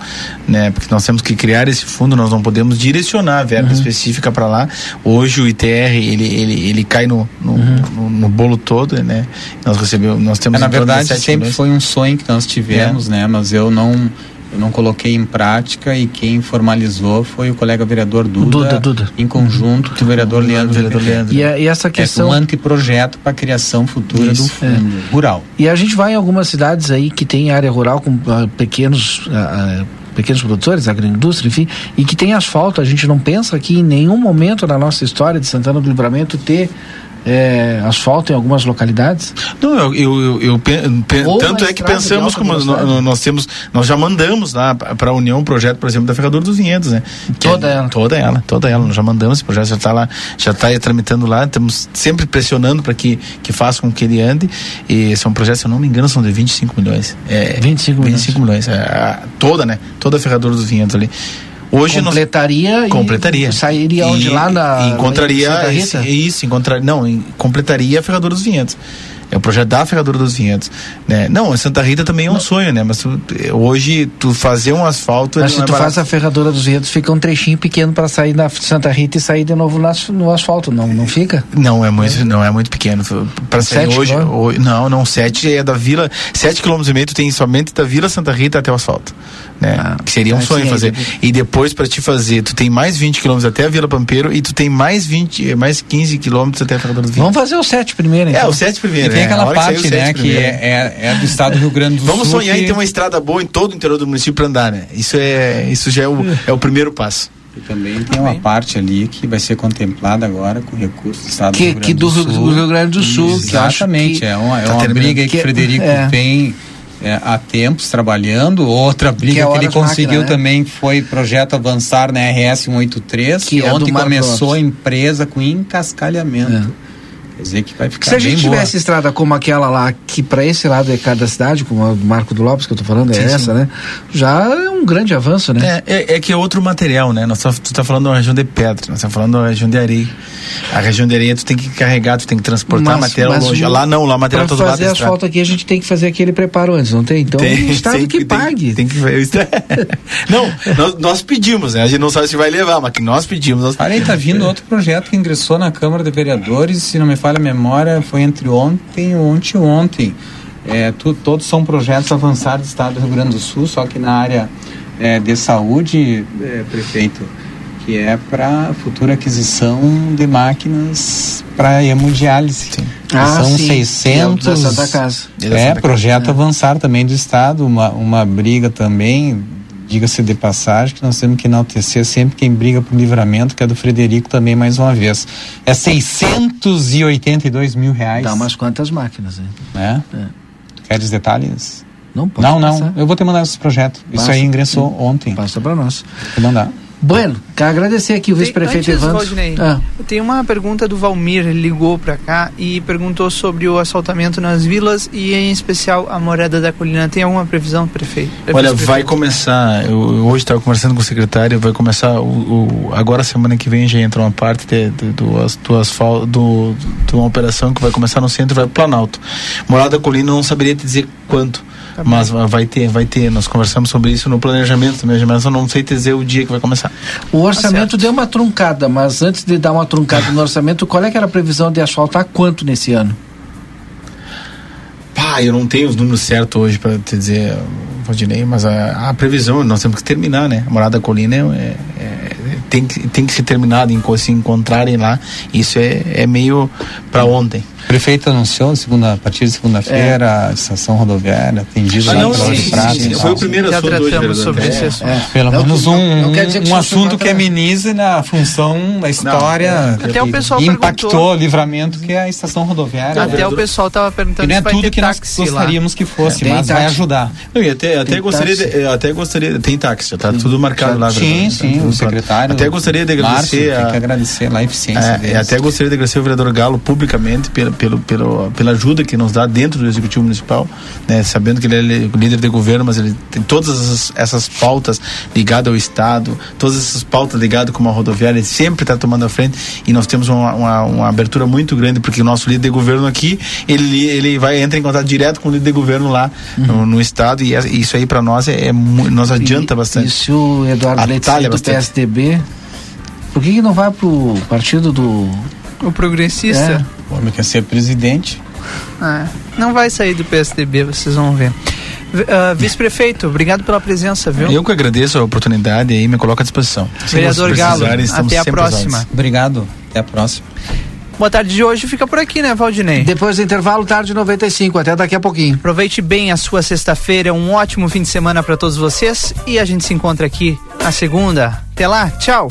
né? Porque nós temos que criar esse fundo, nós não podemos direcionar a verba Uhum. específica para lá. Hoje o ITR, ele, ele, ele cai no, no, no, no bolo todo, né? Nós recebemos, nós temos É, na verdade, 7 sempre milhões. foi um sonho que nós tivemos, né? Mas eu não, eu não coloquei em prática e quem formalizou foi o colega vereador Duda, Duda, Duda. em conjunto com o vereador Leandro. vereador Leandro. E, a- e essa questão. É um anteprojeto para a criação futura Isso, do fundo rural. E a gente vai em algumas cidades aí que tem área rural com ah, pequenos. ah, pequenos produtores, agroindústria, enfim, e que tem asfalto. A gente não pensa que em nenhum momento na nossa história de Santana do Livramento ter eh, asfalto em algumas localidades. Não, eu, eu, eu, eu tanto é que pensamos como nós, nós- temos, nós já mandamos lá para a União um projeto, por exemplo, da Ferradura dos Vinhedos, né? Toda é- ela. Toda ela, toda ela. Nós já mandamos, esse projeto já está lá, já está tramitando lá, estamos sempre pressionando para que, que faça com que ele ande. E são projetos, se eu não me engano, são de 25 milhões. É, 25 milhões. 25 milhões. É, toda, né? Toda a Ferradura dos Vinhedos ali. Hoje nós completaria e completaria. sairia onde E- lá na e encontraria Santa esse- Rita? isso, encontrar, não, em- completaria a Ferradura dos Vinhedos. É o projeto da Ferradura dos Vinhedos, né? Não, Santa Rita também é um sonho, né? Mas tu- hoje tu fazer um asfalto Mas se não é tu faz barato. a ferradura dos Vinhedos, fica um trechinho pequeno para sair da Santa Rita e sair de novo no as- no asfalto, não, não fica? Não, é muito, não é muito pequeno. Para sair Sete hoje, hoje, não, não, sete é da Vila, sete quilômetros e meio tu tem somente da Vila Santa Rita até o asfalto, né? que seria um ah, sonho sim, fazer. E depois para te fazer, tu tem mais 20 quilômetros até a Vila Pampeiro e tu tem mais 20, mais 15 quilômetros até a Ferradura dos Vinhedos. Vamos fazer o sete primeiro, É, então. o sete primeiro. E tem é, aquela que parte, sete né, que é, é, é do estado do Rio Grande do Vamos Sul. sonhar que- em ter uma estrada boa em todo o interior do município para andar, né? Isso é, isso já é o, é o primeiro passo. E também tem uma parte ali que vai ser contemplada agora com recursos do estado Que- do Rio Grande que do do Rio- Sul. do Rio Grande do Sul, que Exatamente, que é uma, é tá uma briga aí que, Que- o Frederico é. vem é, há tempos trabalhando. Outra Que briga é que, ele conseguiu Máquina, né? também foi projeto avançar na RS 183, Que que, é ontem começou a empresa com encascalhamento. Quer dizer que vai ficar Se a gente bem tivesse boa. estrada como aquela lá, que para esse lado é cada cidade, como a do Marco do Lopes que eu tô falando, é Sim, essa, sim. né? Já é um grande avanço, né? É, é, é que é outro material, né? Nós tá, tu tá falando da região de pedra, nós tá falando da região de areia. A região de areia tu tem que carregar, tu tem que transportar material longe. o- Lá não, lá material todo lado fazer da estrada. asfalto aqui a gente tem que fazer aquele preparo antes, não tem? Então o estado tem que, pague. Tem, que Não, nós, nós pedimos, né? A gente não sabe se vai levar, mas que nós pedimos. Nós... Olha aí, tá vindo outro projeto que ingressou na Câmara de Vereadores, se não me falha a memória, foi entre ontem e ontem e ontem. É, tu- todos são projetos avançados do Estado do Rio Grande do Sul, só que na área é, de saúde, é, prefeito, que é para futura aquisição de máquinas para hemodiálise. Que Ah, são sim. 600. É da Santa Casa. É, projeto Casa. avançado também do Estado, uma, uma briga também, diga-se de passagem, que nós temos que enaltecer sempre quem briga por livramento, que é do Frederico também, mais uma vez. É 682 mil reais. Dá umas quantas máquinas, hein? Né? Queres detalhes? Não pode Não, não. Eu vou te mandar esse projeto. Isso Passa. aí ingressou ontem. Passa para nós. Vou mandar. Bueno, quero agradecer aqui o vice-prefeito Evandro. Valdinei, Ah. Tem uma pergunta do Valmir, ele ligou pra cá e perguntou sobre o assaltamento nas vilas e em especial a morada da colina. Tem alguma previsão, prefeito? Olha, vai começar. Eu, eu hoje estava conversando com o secretário. Vai começar o, o- agora semana que vem já entra uma parte de, de- do, as- do asfalto, do, de uma operação que vai começar no centro, e vai para Planalto. Morada da Colina eu não saberia te dizer quanto. Mas va- vai ter, vai ter. Nós conversamos sobre isso no planejamento também, mas eu não sei dizer o dia que vai começar. O orçamento deu uma truncada, mas antes de dar uma truncada no orçamento, qual é que era a previsão de asfaltar quanto nesse ano? Pá, eu não tenho os números certos hoje para te dizer, Valdinei, mas a, a previsão, nós temos que terminar, né? A Morada da Colina é, é- é- tem, que, tem que ser terminada, em, se encontrarem lá. Isso é, é meio para ontem. O prefeito anunciou segunda, a partir de segunda-feira a estação rodoviária atendida Ah, não, sim, sim, Prata sim, e foi o primeiro Já assunto hoje, sobre É, esse assunto. é. Pelo Não, menos um, não um isso assunto que amenize na função da história Até o pessoal e impactou o livramento que é a estação rodoviária. Até o pessoal tava E perguntando não é tudo que nós gostaríamos que fosse, Tem mas vai ajudar. Não, e até, até Tem gostaria, até gostaria, tem táxi, já tá tudo marcado lá. Sim, sim, o secretário. Até gostaria de agradecer tem que agradecer lá a eficiência É, deles. até gostaria de agradecer o vereador Galo publicamente pela, pelo, pelo, pela ajuda que nos dá dentro do Executivo Municipal, né, sabendo que ele é líder de governo, mas ele tem todas essas, essas pautas ligadas ao Estado, todas essas pautas ligadas com a rodoviária, ele sempre está tomando a frente e nós temos uma, uma, uma abertura muito grande, porque o nosso líder de governo aqui, ele, ele vai entrar em contato direto com o líder de governo lá no, no Estado e é- isso aí para nós é, é nos adianta bastante. E se o Eduardo Leite Atalha do bastante. PSDB, por que, que não vai pro partido do. O progressista. O homem quer ser presidente. É, não vai sair do PSDB, vocês vão ver. Ah, Vice-prefeito, obrigado pela presença, viu? Eu que agradeço a oportunidade e me coloco à disposição. Se Vereador Galo, até a próxima. Obrigado. Até a próxima. Boa tarde de hoje fica por aqui, né, Valdinei? Depois do intervalo, tarde 95, até daqui a pouquinho. Aproveite bem a sua sexta-feira, um ótimo fim de semana para todos vocês e a gente se encontra aqui na segunda. Até lá, tchau!